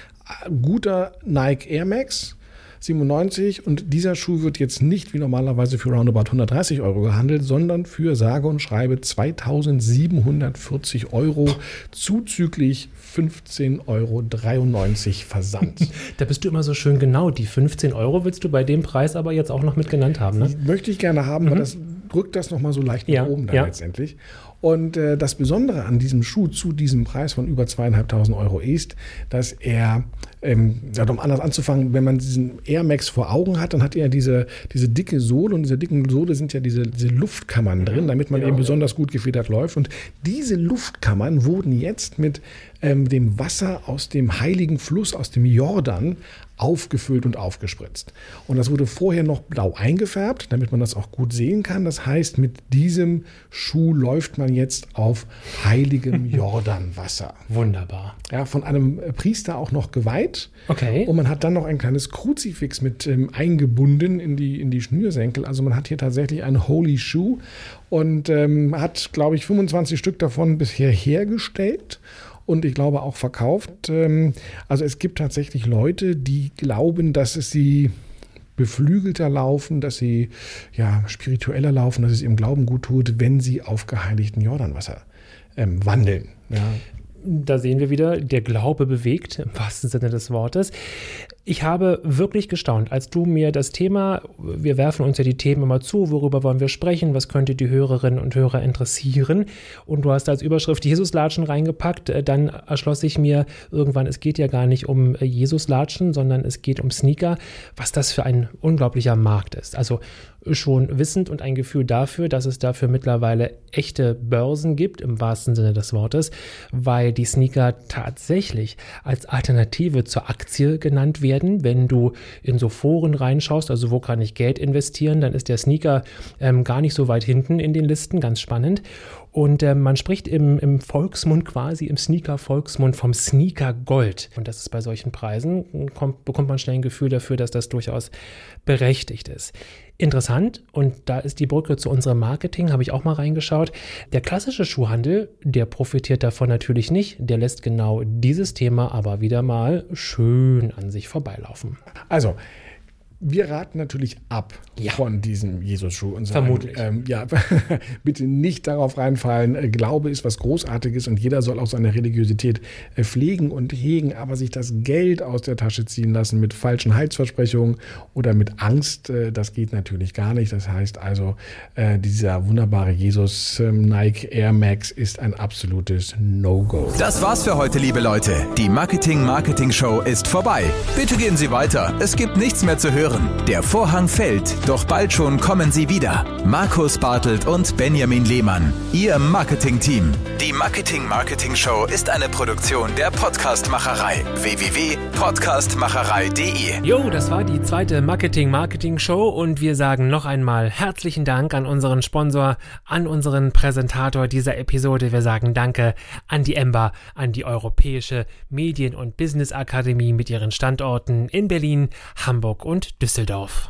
guter Nike Air Max 97 und dieser Schuh wird jetzt nicht wie normalerweise für roundabout 130 Euro gehandelt, sondern für sage und schreibe 2740 Euro zuzüglich 15,93 Euro Versand. da bist du immer so schön genau. Die 15 Euro willst du bei dem Preis aber jetzt auch noch mit genannt haben, ne? möchte ich gerne haben, mhm. weil das drückt das nochmal so leicht nach ja, oben dann ja. letztendlich. Und äh, das Besondere an diesem Schuh zu diesem Preis von über zweieinhalbtausend Euro ist, dass er, ähm, ja, um anders anzufangen, wenn man diesen Air Max vor Augen hat, dann hat er diese, diese dicke Sohle und in dieser dicken Sohle sind ja diese, diese Luftkammern drin, damit man ja, eben ja. besonders gut gefedert läuft. Und diese Luftkammern wurden jetzt mit ähm, dem Wasser aus dem heiligen Fluss, aus dem Jordan, aufgefüllt und aufgespritzt. Und das wurde vorher noch blau eingefärbt, damit man das auch gut sehen kann. Das heißt, mit diesem Schuh läuft man jetzt auf heiligem Jordanwasser. Wunderbar. Ja, von einem Priester auch noch geweiht. Okay. Und man hat dann noch ein kleines Kruzifix mit ähm, eingebunden in die, in die Schnürsenkel. Also man hat hier tatsächlich einen Holy Shoe und ähm, hat, glaube ich, 25 Stück davon bisher hergestellt und ich glaube auch verkauft. Ähm, also es gibt tatsächlich Leute, die glauben, dass es sie beflügelter laufen, dass sie ja spiritueller laufen, dass es ihrem Glauben gut tut, wenn sie auf geheiligten Jordanwasser ähm, wandeln. Ja da sehen wir wieder, der Glaube bewegt, im wahrsten Sinne des Wortes. Ich habe wirklich gestaunt, als du mir das Thema, wir werfen uns ja die Themen immer zu, worüber wollen wir sprechen, was könnte die Hörerinnen und Hörer interessieren. Und du hast als Überschrift Jesuslatschen reingepackt. Äh, dann erschloss ich mir irgendwann, es geht ja gar nicht um äh, Jesuslatschen, sondern es geht um Sneaker, was das für ein unglaublicher Markt ist. Also schon wissend und ein Gefühl dafür, dass es dafür mittlerweile echte Börsen gibt, im wahrsten Sinne des Wortes, weil die Sneaker tatsächlich als Alternative zur Aktie genannt werden. Wenn du in so Foren reinschaust, also wo kann ich Geld investieren, dann ist der Sneaker ähm, gar nicht so weit hinten in den Listen, ganz spannend. Und äh, man spricht im, im Volksmund quasi, im Sneaker-Volksmund vom Sneaker Gold. Und das ist bei solchen Preisen, kommt, bekommt man schnell ein Gefühl dafür, dass das durchaus berechtigt ist. Interessant, und da ist die Brücke zu unserem Marketing, habe ich auch mal reingeschaut. Der klassische Schuhhandel, der profitiert davon natürlich nicht. Der lässt genau dieses Thema aber wieder mal schön an sich vorbeilaufen. Also, wir raten natürlich ab ja. von diesem Jesus-Schuh und sagen, Vermutlich. Ähm, ja, bitte nicht darauf reinfallen. Äh, Glaube ist was Großartiges und jeder soll auch seine Religiosität äh, pflegen und hegen, aber sich das Geld aus der Tasche ziehen lassen mit falschen Heilsversprechungen oder mit Angst, äh, das geht natürlich gar nicht. Das heißt also, dieser wunderbare Jesus ähm, Nike Air Max ist ein absolutes No-Go. Das war's für heute, liebe Leute. Die Marketing Marketing Show ist vorbei. Bitte gehen Sie weiter. Es gibt nichts mehr zu hören hören. Der Vorhang fällt, doch bald schon kommen sie wieder. Markus Bartelt und Benjamin Lehmann, Ihr Marketing-Team. Die Marketing Marketing Show ist eine Produktion der Podcastmacherei. www.podcastmacherei.de. Jo, das war die zweite Marketing Marketing Show und wir sagen noch einmal herzlichen Dank an unseren Sponsor, an unseren Präsentator dieser Episode. Wir sagen Danke an die Ember, an die Europäische Medien- und Business Akademie mit ihren Standorten in Berlin, Hamburg und Düsseldorf.